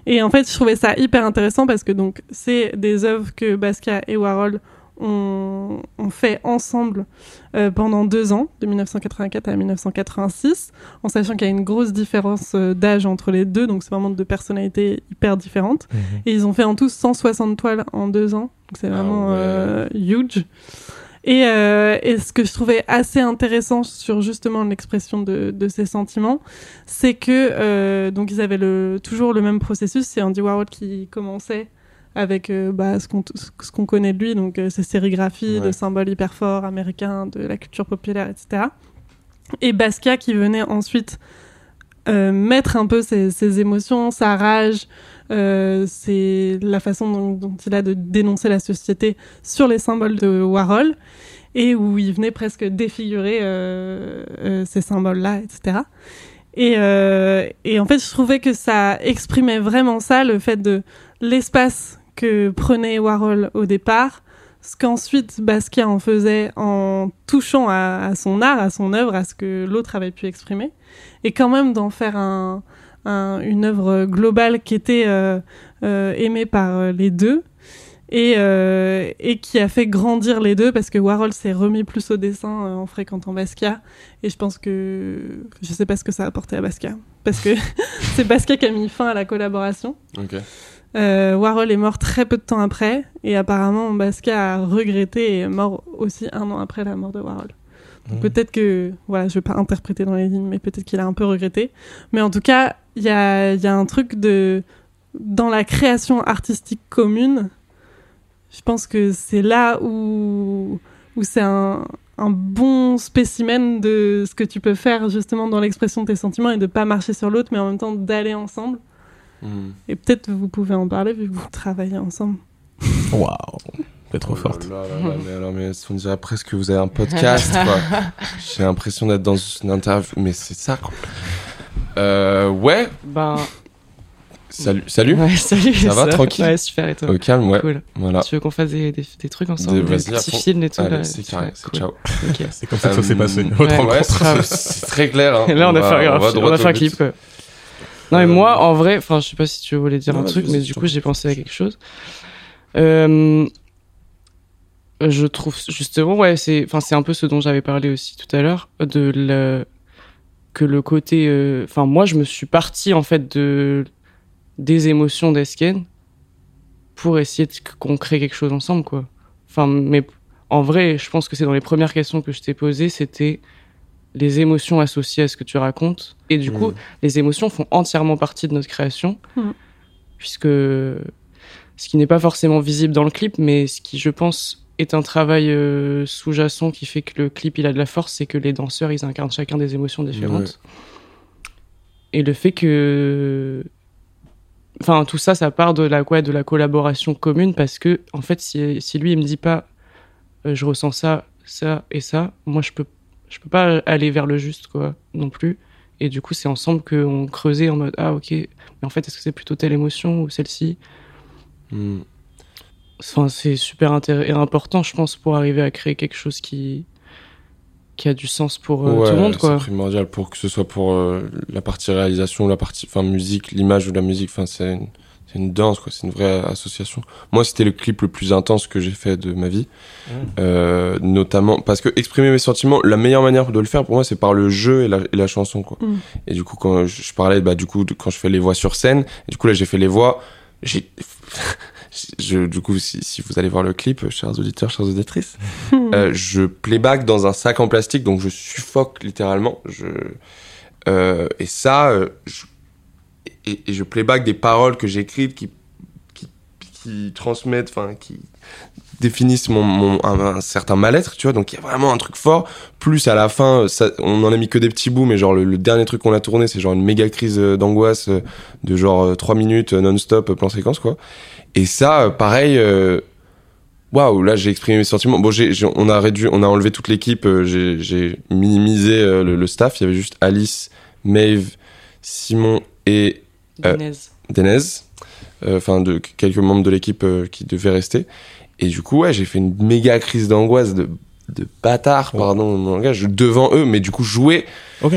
Et en fait, je trouvais ça hyper intéressant parce que donc c'est des œuvres que Basquiat et Warhol ont, ont fait ensemble euh, pendant deux ans, de 1984 à 1986, en sachant qu'il y a une grosse différence euh, d'âge entre les deux, donc c'est vraiment deux personnalités hyper différentes. Mhm. Et ils ont fait en tout 160 toiles en deux ans, donc c'est Ah vraiment ouais. euh, huge. Et, euh, et ce que je trouvais assez intéressant sur justement l'expression de, de ces sentiments, c'est que euh, donc ils avaient le, toujours le même processus. C'est Andy Warhol qui commençait avec euh, bah, ce qu'on ce qu'on connaît de lui, donc euh, ses sérigraphies Ouais. de symboles hyper forts américains, de la culture populaire, etc. Et Basquiat qui venait ensuite euh, mettre un peu ses, ses émotions, sa rage, euh, c'est la façon dont, dont il a de dénoncer la société sur les symboles de Warhol et où il venait presque défigurer euh, euh, ces symboles-là, etc. Et, euh, et en fait, je trouvais que ça exprimait vraiment ça, le fait de l'espace que prenait Warhol au départ, ce qu'ensuite Basquiat en faisait en touchant à, son art, à son œuvre, à ce que l'autre avait pu exprimer, et quand même d'en faire un, un- une œuvre globale qui était euh, euh, aimée par euh, les deux et, qui a fait grandir les deux parce que Warhol s'est remis plus au dessin en fréquentant Basquiat. Et je pense que je sais pas ce que ça a apporté à Basquiat parce que c'est Basquiat qui a mis fin à la collaboration. Euh, Warhol est mort très peu de temps après et apparemment Basquiat a regretté et est mort aussi un an après la mort de Warhol. Mhm. peut-être que, voilà, je vais pas interpréter dans les lignes, mais peut-être qu'il a un peu regretté. Mais en tout cas, il y a, il y a un truc de, dans la création artistique commune, je pense que c'est là où, où c'est un, un bon spécimen de ce que tu peux faire justement dans l'expression de tes sentiments et de pas marcher sur l'autre, mais en même temps d'aller ensemble. Hmm. Et peut-être vous pouvez en parler vu que vous travaillez ensemble. Waouh. T'es trop Oh forte. là là là, mais alors, mais on dirait presque que vous avez un podcast, quoi. J'ai l'impression d'être dans une interview, mais c'est ça, quoi. Euh, ouais. Ben, Salut, salut. ouais, salut. Ça va, tranquille Ouais, super, et toi Au calme, ouais. Cool. Voilà. Tu veux qu'on fasse des, des, des trucs ensemble, Des- des, petits films et tout Allez, là, c'est carré, c'est cool. ciao. C'est comme ça que ça s'est Euh, passé. ouais, Votre ouais, c'est très clair. Hein. Et là, on, a va- fait, on, droit a fait un clip. quoi. Non, mais Euh, moi, en vrai, enfin, je sais pas si tu voulais dire Non, un truc, mais du coup, j'ai pensé à quelque chose. Euh, je trouve justement, ouais, c'est, enfin, c'est un peu ce dont j'avais parlé aussi tout à l'heure, de le, que le côté, euh, enfin, moi, je me suis parti en fait de des émotions d'Esken pour essayer de- qu'on crée quelque chose ensemble, quoi. Enfin, mais en vrai, je pense que c'est dans les premières questions que je t'ai posées, c'était les émotions associées à ce que tu racontes. Et du coup, Mm. les émotions font entièrement partie de notre création, Mhm. puisque ce qui n'est pas forcément visible dans le clip, mais ce qui, je pense, est un travail euh, sous-jacent qui fait que le clip il a de la force, c'est que les danseurs ils incarnent chacun des émotions différentes. Et le fait que. Enfin, tout ça, ça part de la, quoi, de la collaboration commune parce que, en fait, si, si lui il me dit pas euh, je ressens ça, ça et ça, moi je peux, je peux pas aller vers le juste, quoi, non plus. Et du coup, c'est ensemble qu'on creusait en mode ah ok, mais en fait, est-ce que c'est plutôt telle émotion ou celle-ci Hmm. Enfin, c'est super intéressant et important, je pense, pour arriver à créer quelque chose qui qui a du sens pour euh, Ouais, tout le monde, C'est quoi. primordial pour que ce soit pour euh, la partie réalisation, la partie, enfin, musique, l'image ou la musique. Enfin, c'est une, c'est une danse, quoi. C'est une vraie association. Moi, c'était le clip le plus intense que j'ai fait de ma vie. Mmh. Euh, notamment parce que exprimer mes sentiments, la meilleure manière de le faire pour moi, c'est par le jeu et la, et la chanson, quoi. Mm. Et du coup, quand je, je parlais, bah, du coup, de- quand je fais les voix sur scène, et du coup, là, j'ai fait les voix, j'ai, je, du coup, si, si vous allez voir le clip, chers auditeurs, chères auditrices, euh, je playback dans un sac en plastique, donc je suffoque littéralement. Je, euh, et ça, euh, je, et, et je playback des paroles que j'ai écrites qui, qui, transmettent, enfin, qui définissent mon, un, certain mal-être, tu vois. Donc il y a vraiment un truc fort. Plus à la fin, on en a mis que des petits bouts, mais genre le, dernier truc qu'on a tourné, c'est genre une méga crise euh, d'angoisse euh, de genre 3 minutes euh, non-stop, euh, plan séquence, quoi. Et ça, pareil. Waouh, là j'ai exprimé mes sentiments. Bon, j'ai- on a réduit, on a enlevé toute l'équipe. j'ai, minimisé le, le staff. Il y avait juste Alice, Maeve, Simon et Denez. Denez, euh, enfin de quelques membres de l'équipe euh, qui devaient rester. Et du coup, ouais, j'ai fait une méga crise d'angoisse de, de bâtard, Ouais. pardon mon langage, devant eux, mais du coup jouer, Ok.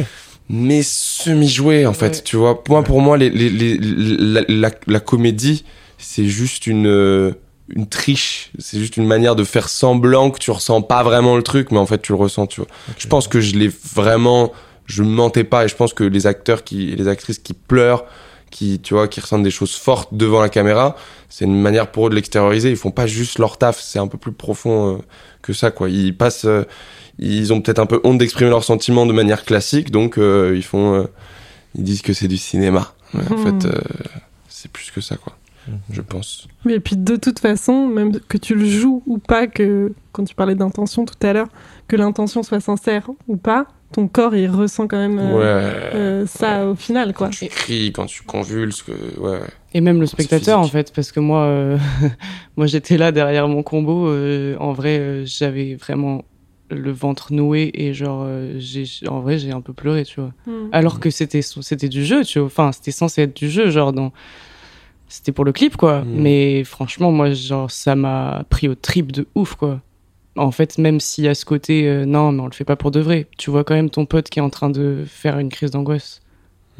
mais semi-jouer en fait, Ouais. tu vois. Moi, pour moi, les, les, les- la, la, la comédie, c'est juste une euh, une triche, c'est juste une manière de faire semblant que tu ressens pas vraiment le truc, mais en fait tu le ressens, tu vois. Je pense que je l'ai vraiment, je mentais pas, et je pense que les acteurs qui, et les actrices qui pleurent, qui, tu vois, qui ressentent des choses fortes devant la caméra, c'est une manière pour eux de l'extérioriser. Ils font pas juste leur taf, c'est un peu plus profond euh, que ça, quoi. Ils passent, euh, ils ont peut-être un peu honte d'exprimer leurs sentiments de manière classique, donc euh, ils font, euh, ils disent que c'est du cinéma. En Mhm. fait, euh, c'est plus que ça, quoi. Mhm. Je pense. Oui, et puis de toute façon, même que tu le joues ou pas, que quand tu parlais d'intention tout à l'heure, que l'intention soit sincère ou pas, ton corps il ressent quand même euh, ouais. euh, ça au final, quoi. Quand tu cries, quand tu convulses, que, ouais. Et même le spectateur, en fait, parce que moi, euh, moi j'étais là derrière mon combo. euh, en vrai, euh, j'avais vraiment le ventre noué et genre, euh, j'ai, en vrai, j'ai un peu pleuré, tu vois. Mm. Alors que c'était, c'était du jeu, tu vois. Enfin, c'était censé être du jeu, genre, dans... c'était pour le clip, quoi. Mm. Mais franchement, moi, genre, ça m'a pris au trip de ouf, quoi. En fait, même s'il y a ce côté, euh, non, mais on le fait pas pour de vrai. Tu vois quand même ton pote qui est en train de faire une crise d'angoisse,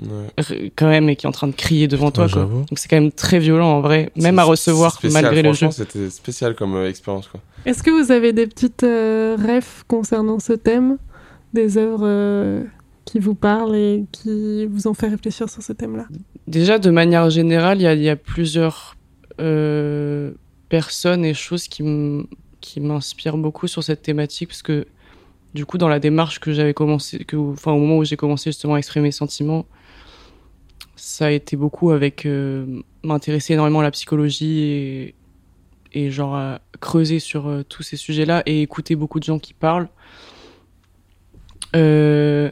ouais. quand même, et qui est en train de crier devant Putain, toi, quoi. Donc c'est quand même très violent, en vrai. Même à recevoir, spécial, malgré le jeu. C'était spécial comme euh, expérience, quoi. Est-ce que vous avez des petites euh, refs concernant ce thème? Des œuvres euh, qui vous parlent et qui vous ont fait réfléchir sur ce thème-là Déjà, de manière générale, il y a, plusieurs euh, personnes et choses qui m'inspirent beaucoup sur cette thématique, parce que du coup, dans la démarche que j'avais commencé, enfin, au moment où j'ai commencé justement à exprimer mes sentiments, ça a été beaucoup avec euh, m'intéresser énormément à la psychologie et, et genre à creuser sur euh, tous ces sujets-là et écouter beaucoup de gens qui parlent. Euh,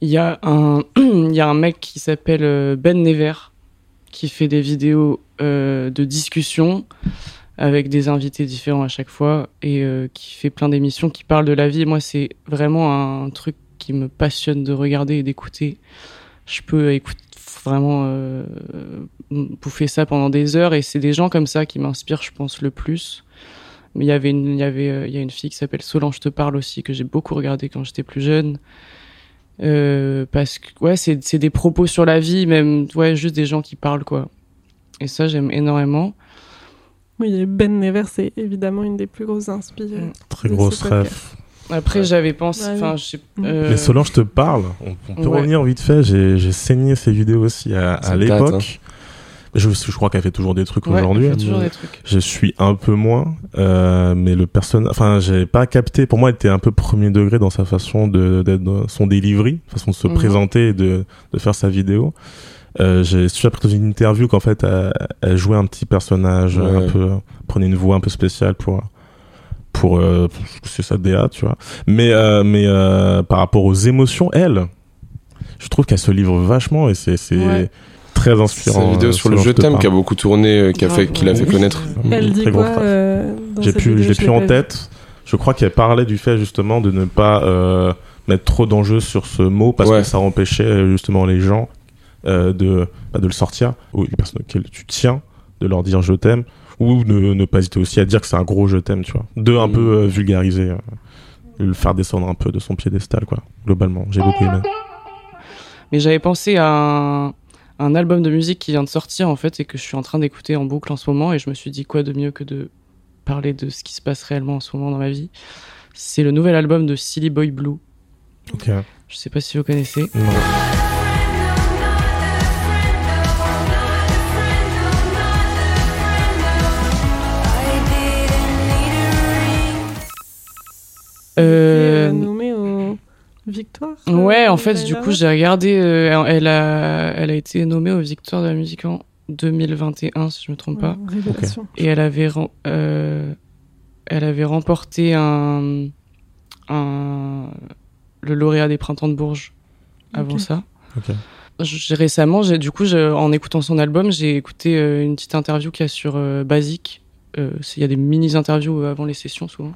Il y a un, il y a un mec qui s'appelle euh, Ben Never qui fait des vidéos euh, de discussion avec des invités différents à chaque fois et euh, qui fait plein d'émissions qui parlent de la vie. Moi, c'est vraiment un truc qui me passionne de regarder et d'écouter. Je peux écouter vraiment euh, bouffer ça pendant des heures et c'est des gens comme ça qui m'inspirent, je pense, le plus. Mais il y avait une, il y avait, il y a une fille qui s'appelle Solange te parle aussi que j'ai beaucoup regardé quand j'étais plus jeune. Euh, parce que ouais, c'est c'est des propos sur la vie, même ouais, juste des gens qui parlent quoi. Et ça, j'aime énormément. Oui, et Ben Never, c'est évidemment une des plus grosses inspirations. Mm. Très grosse ref. Après, Ouais. j'avais pensé, Ouais, enfin, sais. Mm. euh, Mais Solange te parle. On, on peut Ouais. revenir vite fait. J'ai j'ai saigné ses vidéos aussi à, à l'époque. Je, je crois qu'elle fait toujours des trucs ouais, aujourd'hui. hein. toujours des trucs. Je suis un peu moins, euh, mais le personnage, enfin, j'ai pas capté. Pour moi, elle était un peu premier degré dans sa façon de d'être dans son delivery, façon de se Mhm. présenter et de de faire sa vidéo. Euh, j'ai su après dans une interview qu'en fait, elle, elle jouait un petit personnage Ouais. un peu, prenait une voix un peu spéciale pour pour euh, c'est sa DA, tu vois. Mais euh, mais euh, par rapport aux émotions, elle, je trouve qu'elle se livre vachement et c'est c'est Ouais. Très C'est inspirant. une vidéo euh, sur le jeu parle. qui a beaucoup tourné, euh, qui a fait, qui l'a fait connaître. Elle dit Très gros quoi euh, J'ai plus, vidéo je l'ai Je plus en tête. Je crois qu'elle parlait du fait justement de ne pas euh, mettre trop d'enjeux sur ce mot parce Ouais. que ça empêchait justement les gens euh, de bah, de le sortir ou les personnes auxquelles tu tiens de leur dire je t'aime ou ne, ne pas hésiter aussi à dire que c'est un gros je t'aime tu vois de un Mm. peu euh, vulgariser euh, le faire descendre un peu de son piédestal, quoi. Globalement, j'ai beaucoup aimé. Mais j'avais pensé à un, un album de musique qui vient de sortir en fait et que je suis en train d'écouter en boucle en ce moment et je me suis dit quoi de mieux que de parler de ce qui se passe réellement en ce moment dans ma vie? C'est le nouvel album de Silly Boy Blue. Ok. Je sais pas si vous connaissez. Non. Euh, victoires. euh, Ouais, en fait, du coup, j'ai regardé. euh, elle, a, elle a été nommée aux Victoires de la musique en 2021, si je me trompe pas. Ouais. Et elle avait, euh, elle avait remporté un, un, le lauréat des Printemps de Bourges avant ça. Ok. J'ai- récemment, j'ai, du coup, en écoutant son album, j'ai écouté euh, une petite interview qu'il y a sur euh, Basic. Euh, Il y a des mini-interviews avant les sessions, souvent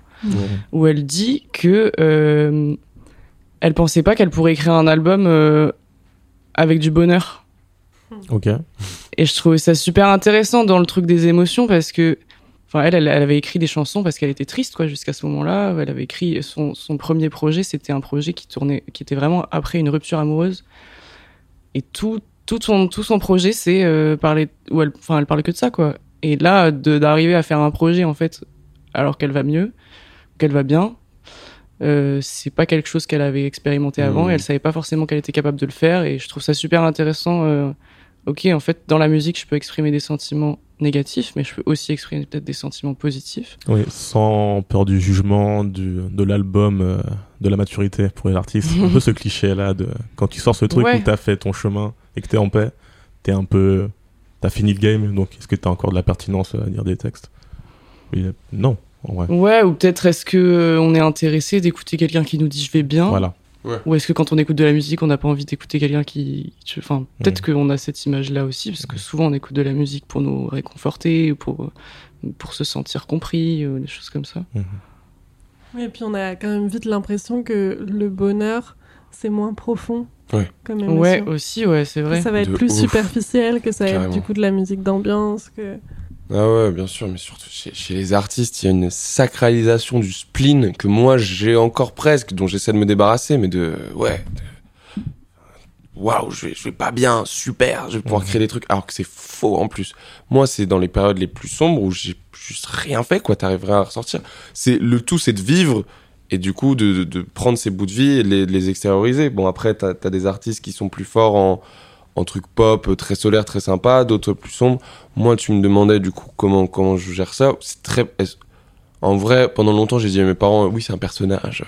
où elle dit que euh, elle pensait pas qu'elle pourrait écrire un album euh, avec du bonheur. Ok. Et je trouvais ça super intéressant dans le truc des émotions parce que, enfin, elle, elle, elle avait écrit des chansons parce qu'elle était triste, quoi, jusqu'à ce moment-là. Elle avait écrit son, son premier projet, c'était un projet qui tournait, qui était vraiment après une rupture amoureuse. Et tout, tout son, tout son projet, c'est euh, parler, où elle, enfin, elle parlait que de ça, quoi. Et là, d'arriver à faire un projet, en fait, alors qu'elle va mieux, qu'elle va bien, euh, c'est pas quelque chose qu'elle avait expérimenté avant Mmh. et elle savait pas forcément qu'elle était capable de le faire. Et je trouve ça super intéressant. euh, ok, en fait, dans la musique, je peux exprimer des sentiments négatifs, mais je peux aussi exprimer peut-être des sentiments positifs. Oui, sans peur du jugement, du, de l'album, euh, de la maturité pour les artistes. un peu ce cliché-là de quand tu sors ce truc Ouais. où t'as fait ton chemin et que t'es en paix, t'es un peu. T'as fini le game, donc est-ce que t'as encore de la pertinence à dire des textes? Non, Ouais, ou peut-être est-ce que euh, on est intéressé d'écouter quelqu'un qui nous dit je vais bien, Voilà. ou est-ce que quand on écoute de la musique, on n'a pas envie d'écouter quelqu'un qui, enfin, peut-être Mhm. qu'on a cette image-là aussi, parce que souvent on écoute de la musique pour nous réconforter, ou pour pour se sentir compris, ou des choses comme ça. Mhm. Et puis on a quand même vite l'impression que le bonheur, c'est moins profond Ouais. comme émotion. Ouais, aussi, ouais, c'est Que vrai. ça va être De plus ouf. superficiel, que ça va être du coup de la musique d'ambiance. Que... Ah ouais, bien sûr, mais surtout chez, chez les artistes, il y a une sacralisation du spleen que moi j'ai encore presque, dont j'essaie de me débarrasser, mais de. Ouais. de- Waouh, je vais, je vais pas bien, super, je vais pouvoir Mhm. créer des trucs, alors que c'est faux en plus. Moi, c'est dans les périodes les plus sombres où j'ai juste rien fait, quoi, t'arriverais à ressortir. C'est, le tout, c'est de vivre et du coup de, de, de prendre ces bouts de vie et de les, les extérioriser. Bon, après, t'as as des artistes qui sont plus forts en, en trucs pop, très solaires, très sympas, d'autres plus sombres. Moi, tu me demandais du coup comment comment je gère ça. C'est très. En vrai, pendant longtemps, j'ai dit à mes parents, oui, c'est un personnage.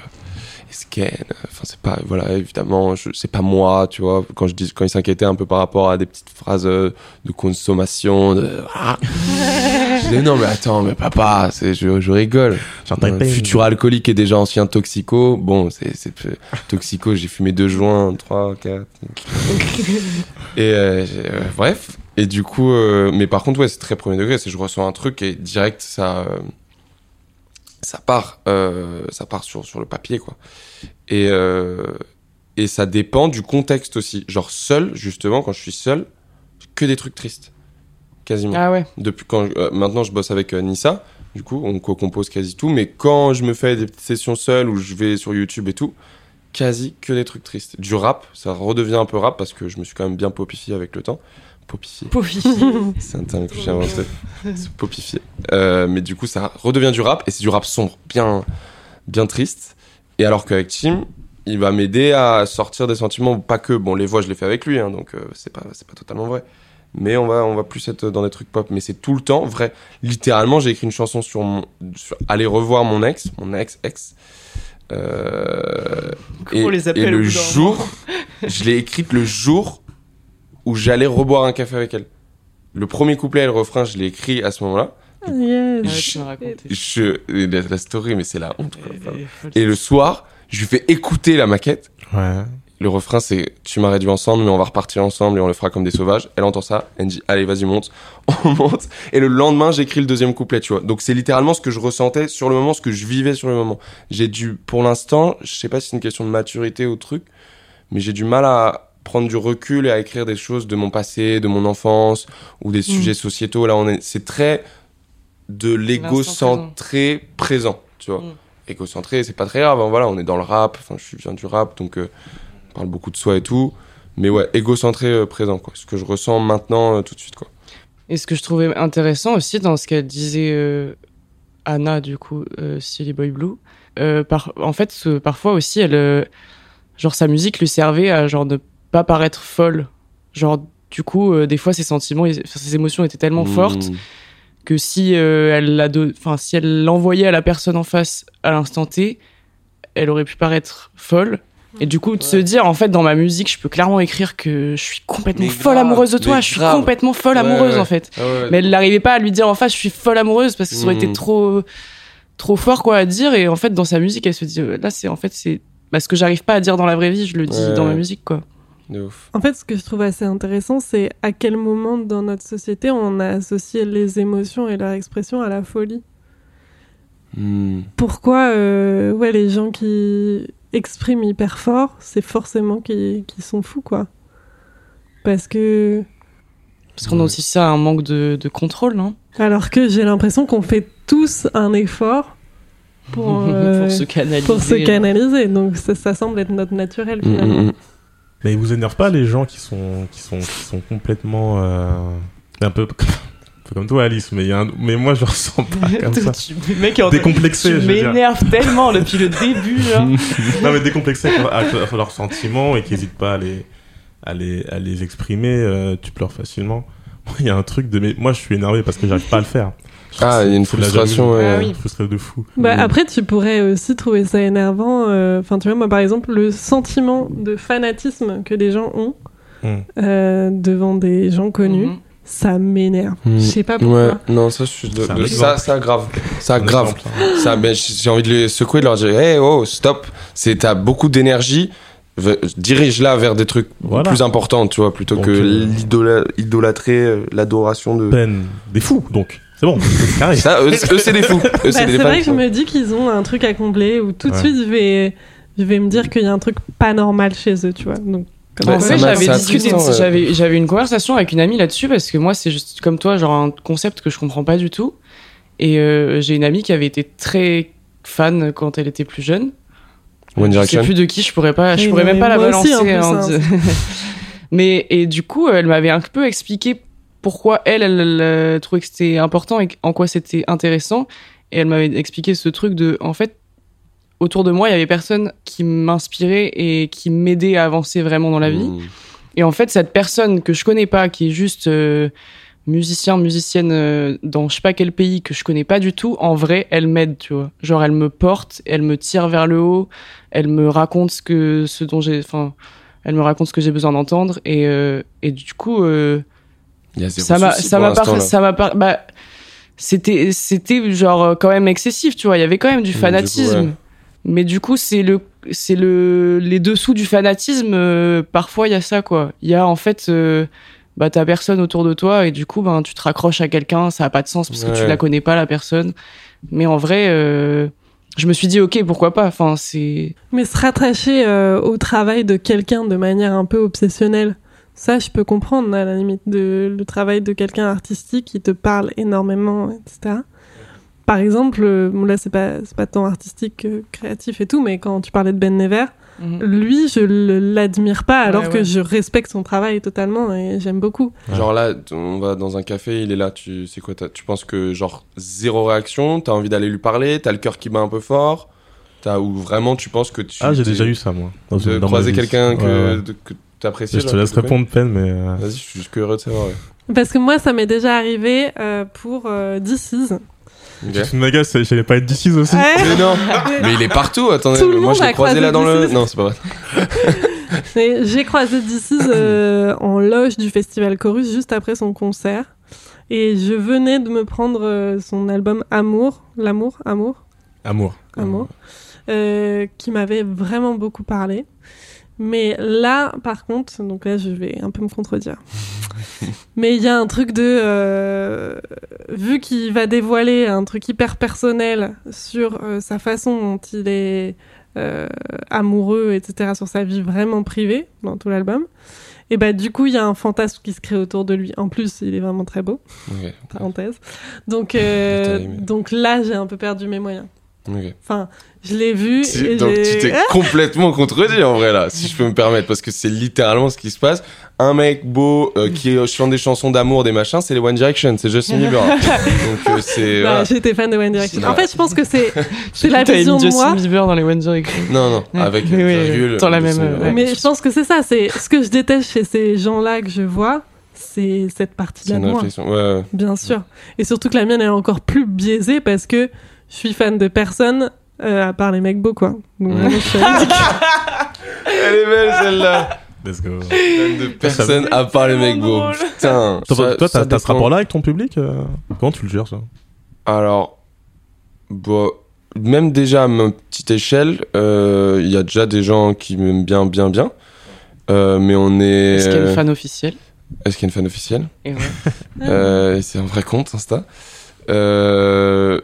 Esken, enfin c'est pas, voilà, évidemment, c'est pas moi, tu vois. Quand je dis, quand ils s'inquiétaient un peu par rapport à des petites phrases euh, de consommation, de. Ah. je disais non mais attends, mais papa, c'est, je, je rigole. J'entends Un futur alcoolique et déjà ancien toxico. Bon, c'est, toxico. J'ai fumé deux joints, trois, quatre. et euh, euh, bref. Et du coup, euh, mais par contre, ouais, c'est très premier degré. C'est je ressens un truc et direct, ça, euh, ça part, euh, ça part sur sur le papier, quoi. Et euh, et ça dépend du contexte aussi. Genre seul, justement, quand je suis seul, que des trucs tristes, quasiment Ah ouais. depuis quand euh, maintenant je bosse avec Nissa du coup on co-compose quasi tout mais quand je me fais des petites sessions seules où je vais sur YouTube et tout quasi que des trucs tristes du rap ça redevient un peu rap parce que je me suis quand même bien popifié avec le temps popifié c'est un terme que j'ai inventé C'est popifié Euh, mais du coup ça redevient du rap et c'est du rap sombre bien bien triste. Et alors qu'avec Tim il va m'aider à sortir des sentiments pas que bon les voix je les fais avec lui hein, donc euh, c'est pas c'est pas totalement vrai. Mais on va on va plus être dans des trucs pop mais c'est tout le temps vrai. Littéralement j'ai écrit une chanson sur mon sur aller revoir mon ex mon ex ex. Euh, et, on les appelle et le jour je l'ai écrite le jour où j'allais reboire un café avec elle le premier couplet et le refrain je l'ai écrit à ce moment-là Yes. Ah ouais, raconté. je la, la story mais c'est la honte quoi. Folle. et le soir je lui fais écouter la maquette Ouais. le refrain, c'est Tu m'as réduit ensemble, mais on va repartir ensemble et on le fera comme des sauvages. Elle entend ça, elle me dit Allez, vas-y, monte. On monte. Et le lendemain, j'écris le deuxième couplet, tu vois. Donc, c'est littéralement ce que je ressentais sur le moment, ce que je vivais sur le moment. J'ai dû, pour l'instant, je sais pas si c'est une question de maturité ou truc, mais j'ai du mal à prendre du recul et à écrire des choses de mon passé, de mon enfance ou des sujets sociétaux. Là, on est, c'est très de l'égocentré présent, tu vois. Mm. égocentré, c'est pas très grave. hein, voilà, on est dans le rap. Enfin, je viens du rap, donc euh, on parle beaucoup de soi et tout. Mais ouais, égocentré euh, présent, quoi. Ce que je ressens maintenant, euh, tout de suite, quoi. Et ce que je trouvais intéressant aussi dans ce qu'elle disait euh, Anna, du coup, Silly Boy Blue, par, en fait, parfois aussi, elle, genre sa musique lui servait à genre ne pas paraître folle. Genre, du coup, euh, des fois, ses sentiments, ses émotions étaient tellement fortes Mmh. que si euh, elle l'a enfin si elle l'envoyait à la personne en face à l'instant T, elle aurait pu paraître folle. Et du coup, de se dire, en fait, dans ma musique, je peux clairement écrire que je suis complètement Mais folle grave, amoureuse de toi, je suis grave. complètement folle Ouais, amoureuse, ouais. en fait. Ah ouais, Mais elle n'arrivait pas à lui dire en face, je suis folle amoureuse, parce que ça aurait été Mhm. trop, trop fort, quoi, à dire. Et en fait, dans sa musique, elle se dit, euh, là, c'est, en fait, c'est, bah, ce que j'arrive pas à dire dans la vraie vie, je le dis Ouais. dans ma musique, quoi. De ouf. En fait, ce que je trouve assez intéressant, c'est à quel moment dans notre société on a associé les émotions et leur expression à la folie. Mmh. Pourquoi euh, ouais, les gens qui expriment hyper fort, c'est forcément qu'ils sont fous, quoi. Parce que. Parce qu'on a aussi ça, un manque de, de contrôle, non? Alors que j'ai l'impression qu'on fait tous un effort pour, euh, pour se canaliser. pour se canaliser. Donc ça, ça semble être notre naturel Mmh, finalement. mmh, mmh. Mais ils vous énerve pas les gens qui sont qui sont qui sont complètement euh, un peu un peu comme toi Alice, mais il y a un- mais moi je ressens pas comme ça. Tu- mec Décomplexé, tu m'énerves tellement depuis le début, genre. non mais décomplexé avec leurs- leurs sentiments et qui hésitent pas à les à les à les exprimer, euh, tu pleures facilement. Moi, il y a un truc de mais moi je suis énervé parce que j'arrive pas à le faire. Ah, il y a une frustration. ouais. Ah oui. Frustré de fou. Bah, Mm. Après, tu pourrais aussi trouver ça énervant. euh, Enfin, tu vois, moi, par exemple, le sentiment de fanatisme que les gens ont Mm. euh, devant des gens connus, Mhm. ça m'énerve. Mm. Je sais pas pourquoi. Ouais, non, ça, je suis de, ça, ça grave. Ça, grave. exemple, hein. Ça, ben, j'ai envie de les secouer, de leur dire, hey, oh, stop. C'est, t'as beaucoup d'énergie. Dirige-la vers des trucs Voilà. plus importants, tu vois, plutôt Donc, que euh, l'idola- idolâtrer, euh, l'adoration de. Peine des fous donc. C'est bon, c'est carré. Ça, eux, eux, c'est des fous. Eux, Bah, c'est c'est des vrai que je me dis qu'ils ont un truc à combler où tout de Ouais. suite, je vais, je vais me dire qu'il y a un truc pas normal chez eux, tu vois. Donc, Bah, j'avais discuté, j'avais, j'avais une conversation avec une amie là-dessus parce que moi, c'est juste comme toi, genre un concept que je comprends pas du tout. Et euh, j'ai une amie qui avait été très fan quand elle était plus jeune. One Je sais Direction. plus de qui, je pourrais pas, je pourrais même pas la aussi, balancer. en en plus, hein. dis- mais et du coup, elle m'avait un peu expliqué pourquoi elle, elle, elle, trouvait que c'était important et en quoi c'était intéressant. Et elle m'avait expliqué ce truc de, en fait, autour de moi, il y avait personne qui m'inspirait et qui m'aidait à avancer vraiment dans la vie. Mm. Et en fait, cette personne que je connais pas, qui est juste euh, musicien, musicienne euh, dans je sais pas quel pays que je connais pas du tout, en vrai, elle m'aide, tu vois. Genre, elle me porte, elle me tire vers le haut, elle me raconte ce que, ce dont j'ai, enfin, elle me raconte ce que j'ai besoin d'entendre. Et, euh, et du coup, Il y a zéro ça m'a, ça m'a par- ça m'a par- bah, c'était, c'était genre euh, quand même excessif, tu vois. Il y avait quand même du du coup, fanatisme. ouais. Mais du coup, c'est le, c'est le, les dessous du fanatisme. euh, parfois, il y a ça, quoi. Il y a en fait, euh, bah, t'as personne autour de toi et du coup, ben, tu te raccroches à quelqu'un. Ça a pas de sens parce que tu la connais pas, la personne. Mais en vrai, euh, je me suis dit, ok, pourquoi pas. Enfin, c'est. Mais se rattacher euh, au travail de quelqu'un de manière un peu obsessionnelle, ça, je peux comprendre, à la limite, de, le travail de quelqu'un artistique qui te parle énormément, etc. Par exemple, euh, bon, là, c'est pas, c'est pas tant artistique que créatif et tout, mais quand tu parlais de Ben Never, lui, je l'admire pas, alors Ouais, que je respecte son travail totalement et j'aime beaucoup. Genre là, on va dans un café, il est là, tu sais quoi, tu penses que genre zéro réaction, t'as envie d'aller lui parler, t'as le cœur qui bat un peu fort, t'as ou vraiment tu penses que tu Ah, j'ai déjà eu ça moi. Dans de croiser quelqu'un que, Ouais, ouais. de- que Je te laisse répondre peine mais euh, Vas-y, je suis juste curieux de savoir. ouais. Parce que moi, ça m'est déjà arrivé euh, pour euh, DC's. Ok. Tu m'agaces, j'allais pas être d'ici aussi. Ouais. Mais non, mais il est partout. Attendez, Tout le moi monde je a l'ai croisé là dans croisé le. Non, c'est pas vrai. J'ai croisé DC's euh, en loge du festival Chorus juste après son concert. Et je venais de me prendre euh, son album Amour, L'amour, Amour, Amour. Amour, euh, qui m'avait vraiment beaucoup parlé. Mais là, par contre, donc là, je vais un peu me contredire. Mais il y a un truc de. euh, vu qu'il va dévoiler un truc hyper personnel sur euh, sa façon dont il est euh, amoureux, etc., sur sa vie vraiment privée dans tout l'album, et bah, du coup, il y a un fantasme qui se crée autour de lui. En plus, il est vraiment très beau parenthèse. Donc, donc là, j'ai un peu perdu mes moyens. Enfin, je l'ai vu. Tu- et donc tu t'es complètement contredit en vrai là, si je peux me permettre, parce que c'est littéralement ce qui se passe. Un mec beau euh, qui chante des chansons d'amour, des machins, c'est les One Direction, c'est Justin Bieber. donc euh, c'est Bah, voilà. J'étais fan de One Direction. En fait, je pense que c'est c'est la vision une de Justin moi. Bieber dans les One Direction. non non Ouais. avec Oui, oui, virgule. dans la Justin même, ouais. Mais je pense que c'est ça. C'est ce que je déteste chez ces gens-là que je vois, c'est cette C'est partie-là de une moi. Ouais, ouais. bien sûr. Et surtout que la mienne est encore plus biaisée parce que je suis fan de personne euh, à part les mecs beaux, quoi. Donc vraiment, je suis ridicule. Elle est belle celle-là. Let's go. Plein de personnes à part les mecs beaux. Putain. Toi, ça- toi, ça t'as t'as ce dépend. rapport-là avec ton public euh Comment tu le gères, ça Alors, bah, même déjà à ma petite échelle, euh, il y a déjà des gens qui m'aiment bien, bien, bien. Euh, mais on est. Est-ce qu'il y a une fan officielle Est-ce qu'il y a une fan officielle? Et ouais. Euh, C'est un vrai compte Insta. Euh,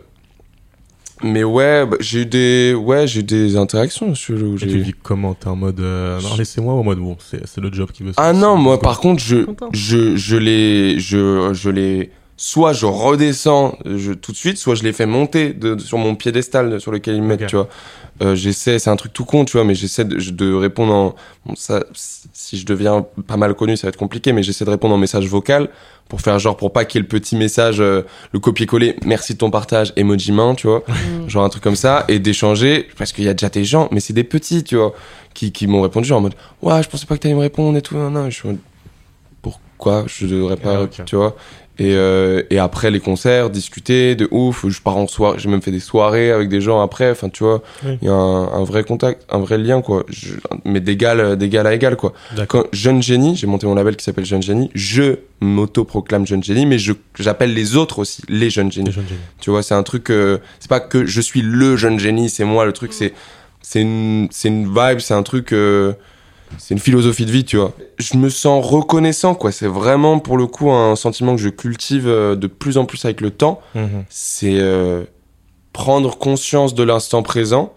mais ouais, bah, j'ai eu des, ouais, j'ai eu des interactions sur le. Et j'ai- tu vis comment T'es en mode euh, non, laissez-moi ou en mode bon, c'est c'est le job qui veut ça Ah non, moi par contre je, je, je les, je, je les, soit je redescends je, tout de suite, soit je les fais monter de, sur mon piédestal sur lequel ils me mettent, tu vois. Euh, j'essaie, c'est un truc tout con, tu vois, mais j'essaie de, de répondre en, bon, ça, si je deviens pas mal connu, ça va être compliqué, mais j'essaie de répondre en message vocal pour faire genre, pour pas qu'il y ait le petit message, euh, le copier-coller, merci de ton partage, emoji main, tu vois genre un truc comme ça et d'échanger parce qu'il y a déjà des gens mais c'est des petits tu vois qui, qui m'ont répondu genre en mode ouais je pensais pas que t'allais me répondre et tout non, non. Je suis en mode, pourquoi je devrais pas ok. tu vois et, euh, et après les concerts discuter de ouf je pars en soirée j'ai même fait des soirées avec des gens après enfin tu vois il Oui. y a un, un vrai contact un vrai lien quoi Je- mais d'égal d'égal à égal quoi quand Jeune Génie, j'ai monté mon label qui s'appelle Jeune Génie, je m'auto-proclame Jeune Génie, mais je j'appelle les autres aussi les Jeunes Génies. Les jeunes génies. Tu vois, c'est un truc. euh, c'est pas que je suis le jeune génie, c'est moi le truc. C'est c'est une c'est une vibe, c'est un truc. euh, c'est une philosophie de vie, tu vois. Je me sens reconnaissant, quoi. C'est vraiment pour le coup un sentiment que je cultive euh, de plus en plus avec le temps. Mhm. C'est euh, prendre conscience de l'instant présent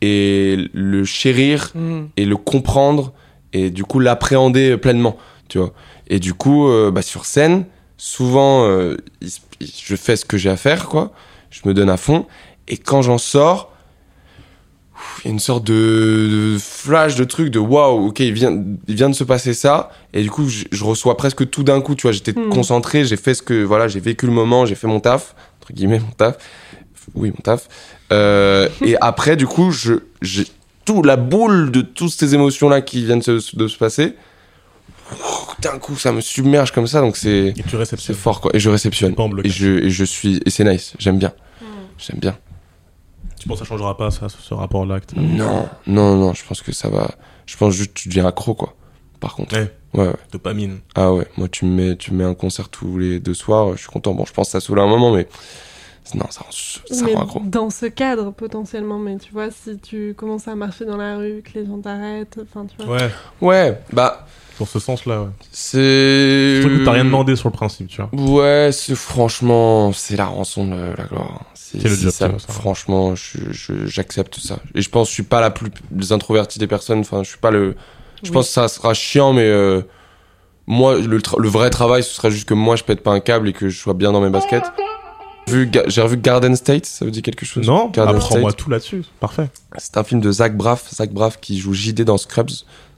et le chérir Mm. et le comprendre et du coup l'appréhender pleinement, tu vois. Et du coup, euh, bah, sur scène, souvent, euh, je fais ce que j'ai à faire, quoi. Je me donne à fond. Et quand j'en sors, il y a une sorte de, de flash, de truc, de waouh, ok, il vient, il vient de se passer ça. Et du coup, je, je reçois presque tout d'un coup, tu vois. J'étais Hmm. concentré, j'ai fait ce que, voilà, j'ai vécu le moment, j'ai fait mon taf, entre guillemets, mon taf. Oui, mon taf. Euh, et après, du coup, je, j'ai tout, la boule de toutes ces émotions-là qui viennent se- de se passer. D'un coup, ça me submerge comme ça, donc c'est, Et tu c'est fort, quoi. Et je réceptionne. Et je, et je suis, et c'est nice. J'aime bien. J'aime bien. Tu penses que ça changera pas, ça, ce rapport-là Non, non, non, je pense que ça va. Je pense juste que tu deviens accro, quoi. Par contre. Ouais. Ouais, ouais. Dopamine. Ah ouais, moi, tu me mets, tu me mets un concert tous les deux soirs, je suis content. Bon, je pense que ça saoule à un moment, mais. Non, ça rend, ça Mais rend accro. dans ce cadre, potentiellement, mais tu vois, si tu commences à marcher dans la rue, que les gens t'arrêtent, enfin, tu vois. Ouais. Ouais, bah, Dans ce sens-là, ouais. c'est. Surtout que t'as rien demandé sur le principe, tu vois. Ouais, c'est franchement, c'est la rançon de la gloire. C'est le job, ça, ça, ça. franchement, je- je- j'accepte ça. Et je pense que je suis pas la plus introvertie des personnes. Enfin, je suis pas le. Je Oui. pense que ça sera chiant, mais euh, moi, le, le vrai travail, ce serait juste que moi, je pète pas un câble et que je sois bien dans mes baskets. J'ai revu Garden State, ça vous dit quelque chose? Non, apprends-moi tout là-dessus. Parfait. C'est un film de Zach Braff, Zach Braff qui joue JD dans Scrubs.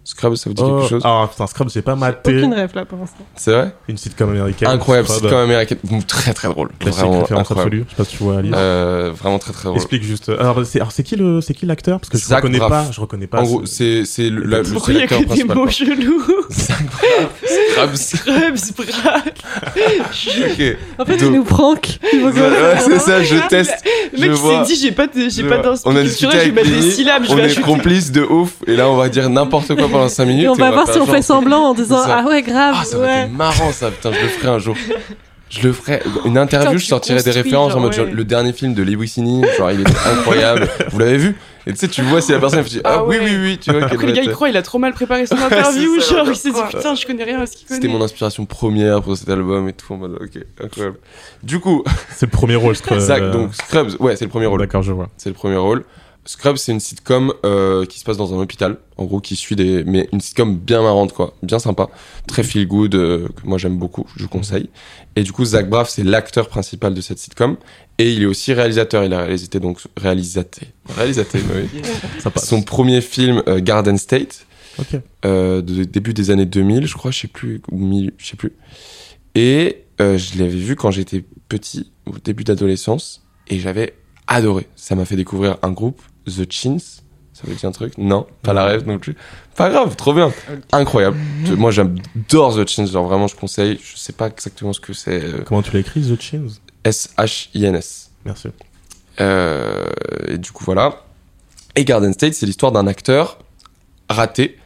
Scrubs, ça vous dit Oh, quelque chose Ah, putain, Scrubs, j'ai pas maté. Aucune rêve là pour l'instant. C'est vrai Une sitcom américaine. Incroyable, Scrubs, c'est quand même américain. Très très drôle. Classique, Vraiment référence absolue. Je sais pas si tu vois Alice. Euh, vraiment très très drôle. Explique juste. Alors, c'est alors, c'est qui le, c'est qui l'acteur? Parce que je Zach reconnais Braff. pas. Je reconnais pas. En gros, ce- c'est c'est le, la- le Pourquoi il y a que des mots chelous? Zach Braff, Scrubs. Scrubs, braque. Ok. En fait, il nous prank. C'est ça, je teste. Le Je mec s'est dit j'ai pas j'ai pas d'inspiration On a discuté culturelle, je vais avec mettre des syllabes, On est ajouter. complices de ouf. Et là, on va dire n'importe quoi pendant 5 minutes. Et on va voir si on genre- fait semblant en disant. Ah ouais, grave. Ah, ça aurait ouais. été marrant ça, putain, je le ferai un jour. Je le ferai. Une interview, Putain, je sortirai des références en mode ouais. genre, le dernier film de Lee Wissini, genre il était incroyable. Vous l'avez vu? Et tu sais, tu vois si la personne fait ah, Ah oui, ouais. oui, oui, tu vois. Après, le gars, il croit, il a trop mal préparé son interview. Ça, genre, il s'est dit, putain, je connais rien à ce qu'il connaît. C'était mon inspiration première pour cet album et tout en mode ok, incroyable. Du coup, C'est le premier rôle. Scrubs. Zach, donc Scrubs, ouais, c'est le premier rôle. D'accord, je vois. C'est le premier rôle. Scrubs, c'est une sitcom euh, qui se passe dans un hôpital, en gros, qui suit des, mais une sitcom bien marrante, quoi, bien sympa, très feel good, euh, que moi j'aime beaucoup, je vous conseille. Et du coup, Zach Braff, c'est l'acteur principal de cette sitcom, et il est aussi réalisateur. Il a réalisé donc réalisaté, réalisaté, oui. Passe. Son premier film, euh, Garden State, euh, de début des années 2000, je crois, je sais plus, ou 1000, je sais plus. Et euh, je l'avais vu quand j'étais petit, au début d'adolescence, et j'avais adoré. Ça m'a fait découvrir un groupe, The Chins. Ça veut dire un truc? Non, pas la rêve non plus. Pas grave, trop bien. Incroyable. Moi, j'adore The Chins, genre vraiment, je conseille. Je sais pas exactement ce que c'est. euh, Comment tu l'écris, The Chins? S-H-I-N-S. Merci. Euh, et du coup, voilà. Et Garden State, c'est l'histoire d'un acteur raté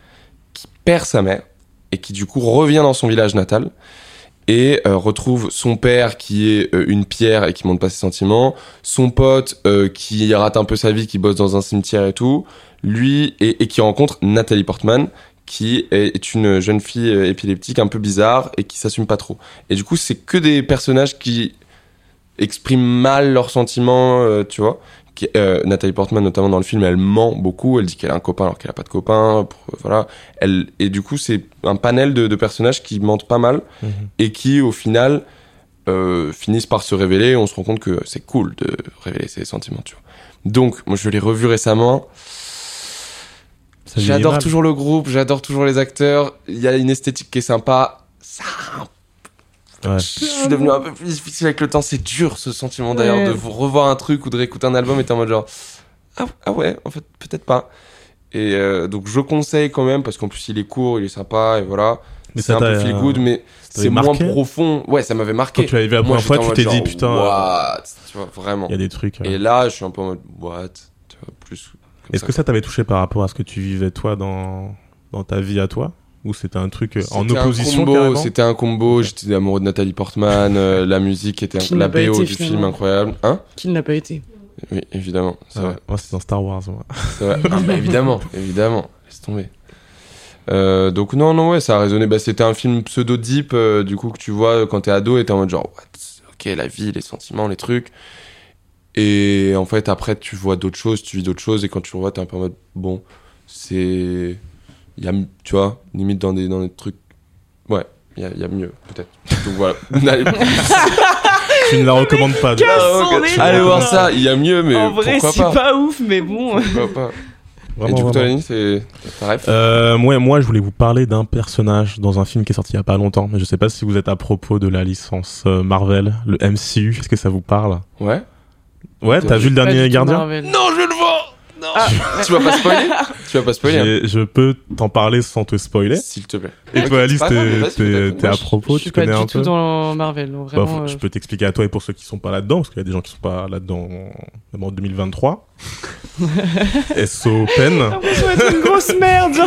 qui perd sa mère et qui, du coup, revient dans son village natal et euh, retrouve son père qui est euh, une pierre et qui montre pas ses sentiments, son pote euh, qui rate un peu sa vie, qui bosse dans un cimetière et tout, lui et, qui rencontre Nathalie Portman qui est, une jeune fille épileptique un peu bizarre et qui s'assume pas trop. Et du coup, c'est que des personnages qui expriment mal leurs sentiments, tu vois. Qui, euh, Nathalie Portman, notamment dans le film, elle ment beaucoup. Elle dit qu'elle a un copain alors qu'elle a pas de copain. pour- euh, voilà. Elle, et du coup, c'est un panel de, de personnages qui mentent pas mal Mhm. et qui, au final, euh, finissent par se révéler. On se rend compte que c'est cool de révéler ses sentiments, tu vois. Donc, moi, je l'ai revu récemment. J'adore toujours le groupe, j'adore toujours les acteurs. Il y a une esthétique qui est sympa. Ça, Ouais. je suis devenu un peu plus difficile avec le temps. C'est dur ce sentiment d'ailleurs Ouais. de vous revoir un truc ou de réécouter un album et t'es en mode genre ah, ah ouais, en fait peut-être pas. Et euh, donc je conseille quand même parce qu'en plus il est court, il est sympa et voilà. C'est un peu feel good, mais c'est moins profond. Ouais, ça m'avait marqué. Quand tu l'avais vu la première fois, tu t'es dit putain, What? Tu vois, vraiment. il y a des trucs. Et là, je suis un peu en mode what? Tu vois, plus. Est-ce que ça t'avait touché par rapport à ce que tu vivais toi dans dans ta vie à toi? Ou c'était un truc euh, en un opposition C'était un combo. J'étais amoureux de Nathalie Portman. euh, la musique était Qui la n'a pas BO été, du film finalement. incroyable. Hein? Qui ne l'a pas été Oui, évidemment. C'est Ah. Moi, c'est dans Star Wars. Moi. C'est vrai. Ah, bah, évidemment, évidemment. Laisse tomber. Euh, donc non, non, ouais, ça a résonné. Bah, c'était un film pseudo deep, euh, du coup que tu vois quand t'es ado et t'es en mode genre, what? Ok, la vie, les sentiments, les trucs. Et en fait, après, tu vois d'autres choses, tu vis d'autres choses, et quand tu le vois, t'es un peu en mode, bon, c'est, il y a, tu vois, limite dans des dans des trucs, ouais, il y a, y a mieux, peut-être. Donc voilà. Tu ne la recommandes pas. allez voir ça, il y a mieux, mais en vrai, c'est pas, pas ouf, mais bon. Pourquoi pas. Et Vraiment, du coup, c'est ta ref Euh, moi, moi, je voulais vous parler d'un personnage dans un film qui est sorti il y a pas longtemps, mais je sais pas si vous êtes à propos de la licence euh, Marvel, le MCU. Est-ce que ça vous parle? Ouais. Ouais, t'as vu le dernier Gardien Marvel. Non, Ah, Tu vas pas spoiler Tu vas pas spoiler hein Je peux t'en parler sans te spoiler. S'il te plaît. Et toi, Alice, pas t'es- à propos, je tu suis pas connais du un tout peu dans Marvel, donc Bah, vraiment. faut- euh, Je peux t'expliquer à toi et pour ceux qui sont pas là-dedans, parce qu'il y a des gens qui sont pas là-dedans même en 2023. SO Pen. Une grosse merde.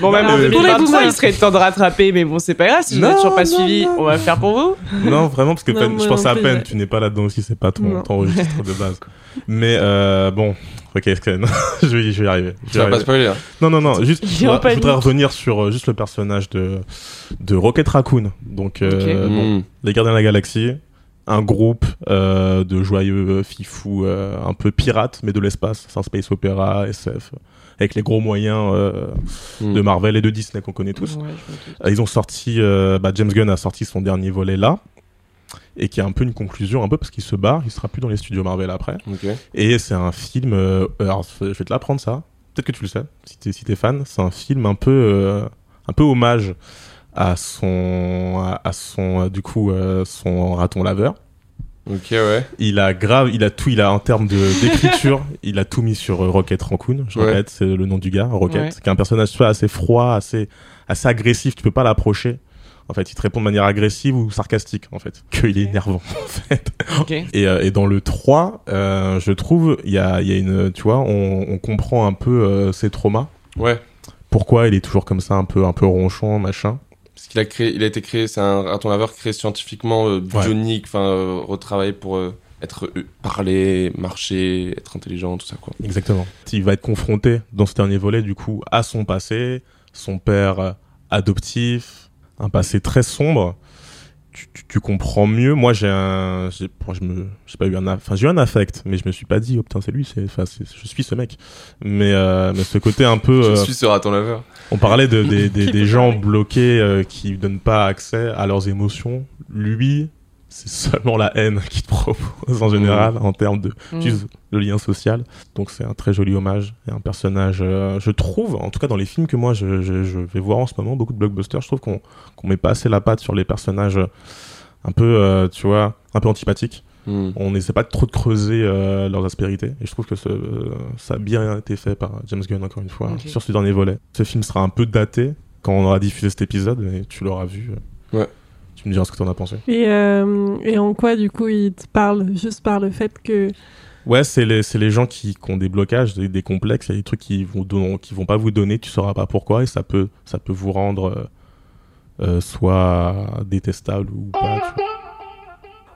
Bon, même en Euh, pour les 2023, boomers. il serait temps de rattraper, mais bon, c'est pas grave. Si vous n'avez toujours pas suivi, on va faire pour vous. Non, vraiment, parce que je pense non à ouais. tu n'es pas là-dedans aussi, c'est pas ton, registre de base. Mais euh, bon, ok, je vais, y arriver. Tu vas pas spoiler. hein. Non, non, non, juste, je voudrais- revenir sur euh, juste le personnage de, de Rocket Raccoon. Donc, euh, bon, Mm. les Gardiens de la Galaxie, un groupe euh, de joyeux fifous euh, un peu pirates, mais de l'espace. C'est un space opéra, SF, avec les gros moyens euh, Mm. de Marvel et de Disney qu'on connaît tous. Ouais, Ils ont sorti, euh, bah, James Gunn a sorti son dernier volet là, et qui est un peu une conclusion, un peu parce qu'il se barre, il sera plus dans les studios Marvel après. Et c'est un film, euh, alors je vais te l'apprendre ça, peut-être que tu le sais, si t'es si t'es fan, c'est un film un peu, euh, un peu hommage à son, à, à son, euh, du coup, euh, son raton laveur. Ok, ouais. Il a grave, il a tout, il a en termes de d'écriture, il a tout mis sur euh, Rocket Raccoon. Je Ouais. répète, c'est le nom du gars, Rocket, Ouais. qui est un personnage tu vois, assez froid, assez, assez agressif. Tu peux pas l'approcher. En fait, il te répond de manière agressive ou sarcastique, en fait. Qu'il est énervant, en fait. Ok. Et, euh, et dans le 3, euh, je trouve, il y a, il y a une, tu vois, on, on comprend un peu euh, ses traumas. Ouais. Pourquoi il est toujours comme ça, un peu, un peu ronchon, machin. Parce qu'il a créé, il a été créé, c'est un raton laveur créé scientifiquement, euh, bionique, enfin, euh, retravaillé pour euh, être euh, parler, marcher, être intelligent, tout ça, quoi. Exactement. Il va être confronté dans ce dernier volet, du coup, à son passé, son père adoptif, un passé très sombre tu, tu, tu comprends mieux. Moi, j'ai un, j'ai, moi, je me, j'ai pas eu un, enfin, j'ai eu un affect, mais je me suis pas dit, oh putain, c'est lui, c'est, enfin, c'est, je suis ce mec. Mais, euh, mais ce côté un peu, Je euh, suis sera ton laveur. on parlait de, des, des, des gens bloqués euh, qui donnent pas accès à leurs émotions. Lui, c'est seulement la haine qu'il te propose en général en termes de Mm. juste le lien social. Donc c'est un très joli hommage et un personnage, euh, je trouve, en tout cas dans les films que moi je, je, je vais voir en ce moment, beaucoup de blockbusters, je trouve qu'on qu'on met pas assez la patte sur les personnages euh, un peu, euh, tu vois, un peu antipathiques. Hmm. On n'essaie pas trop de creuser euh, leurs aspérités. Et je trouve que ce, euh, ça a bien été fait par James Gunn, encore une fois, Ok. sur ce dernier volet. Ce film sera un peu daté quand on aura diffusé cet épisode, et tu l'auras vu. Ouais. Tu me diras ce que t'en as pensé. Et, euh, et en quoi, du coup, il te parle juste par le fait que. Ouais, c'est les, les gens qui, qui ont des blocages, des, des complexes, il y a des trucs qui vont, don- qui vont pas vous donner, tu sauras pas pourquoi, et ça peut, ça peut vous rendre euh, euh, soit détestable ou pas. tu vois.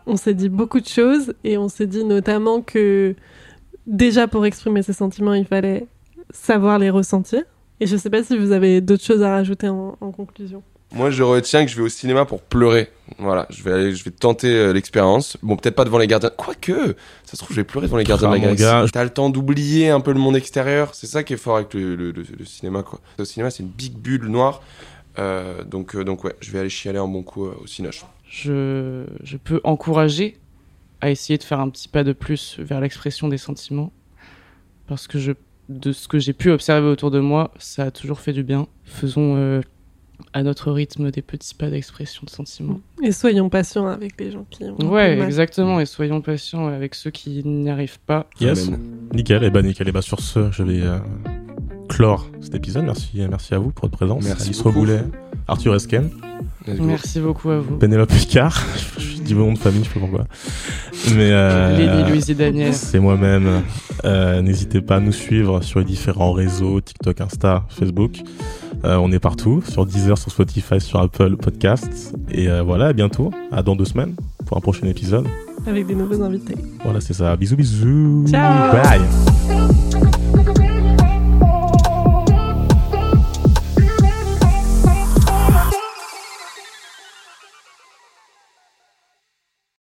On s'est dit beaucoup de choses et on s'est dit notamment que déjà pour exprimer ses sentiments, il fallait savoir les ressentir. Et je sais pas si vous avez d'autres choses à rajouter en, en conclusion. Moi, je retiens que je vais au cinéma pour pleurer. Voilà, je vais aller, je vais tenter euh, l'expérience. Bon, peut-être pas devant les gardiens. Quoique, ça se trouve, je vais pleurer devant les gardiens Ah, de la mon galaxie. T'as le temps d'oublier un peu le monde extérieur. C'est ça qui est fort avec le, le- le- le cinéma, quoi. Le cinéma, c'est une big bulle noire. Euh, donc, euh, donc ouais, je vais aller chialer un bon coup euh, au cinoche. je, je peux encourager à essayer de faire un petit pas de plus vers l'expression des sentiments. Parce que je, de ce que j'ai pu observer autour de moi, ça a toujours fait du bien. Faisons euh, à notre rythme des petits pas d'expression de sentiments. Et soyons patients avec les gens qui ont. Ouais, exactement. Et soyons patients avec ceux qui n'y arrivent pas. Yes. Amen. Nickel, et bah nickel, et bah sur ce, je vais euh, clore cet épisode. Merci, merci à vous pour votre présence. Merci Alice beaucoup. Reboulet, Arthur Esken. Merci beaucoup à vous. Pénélope Picard. je dis mon nom de famille, je sais pas pourquoi. Mais euh, Lady Louise et Daniel. C'est moi-même. Euh, N'hésitez pas à nous suivre sur les différents réseaux, TikTok, Insta, Facebook. Euh, on est partout, sur Deezer, sur Spotify, sur Apple Podcasts. Et euh, voilà, à bientôt, à dans deux semaines, pour un prochain épisode. Avec des nouveaux invités. Voilà, c'est ça. Bisous, bisous. Ciao. Bye.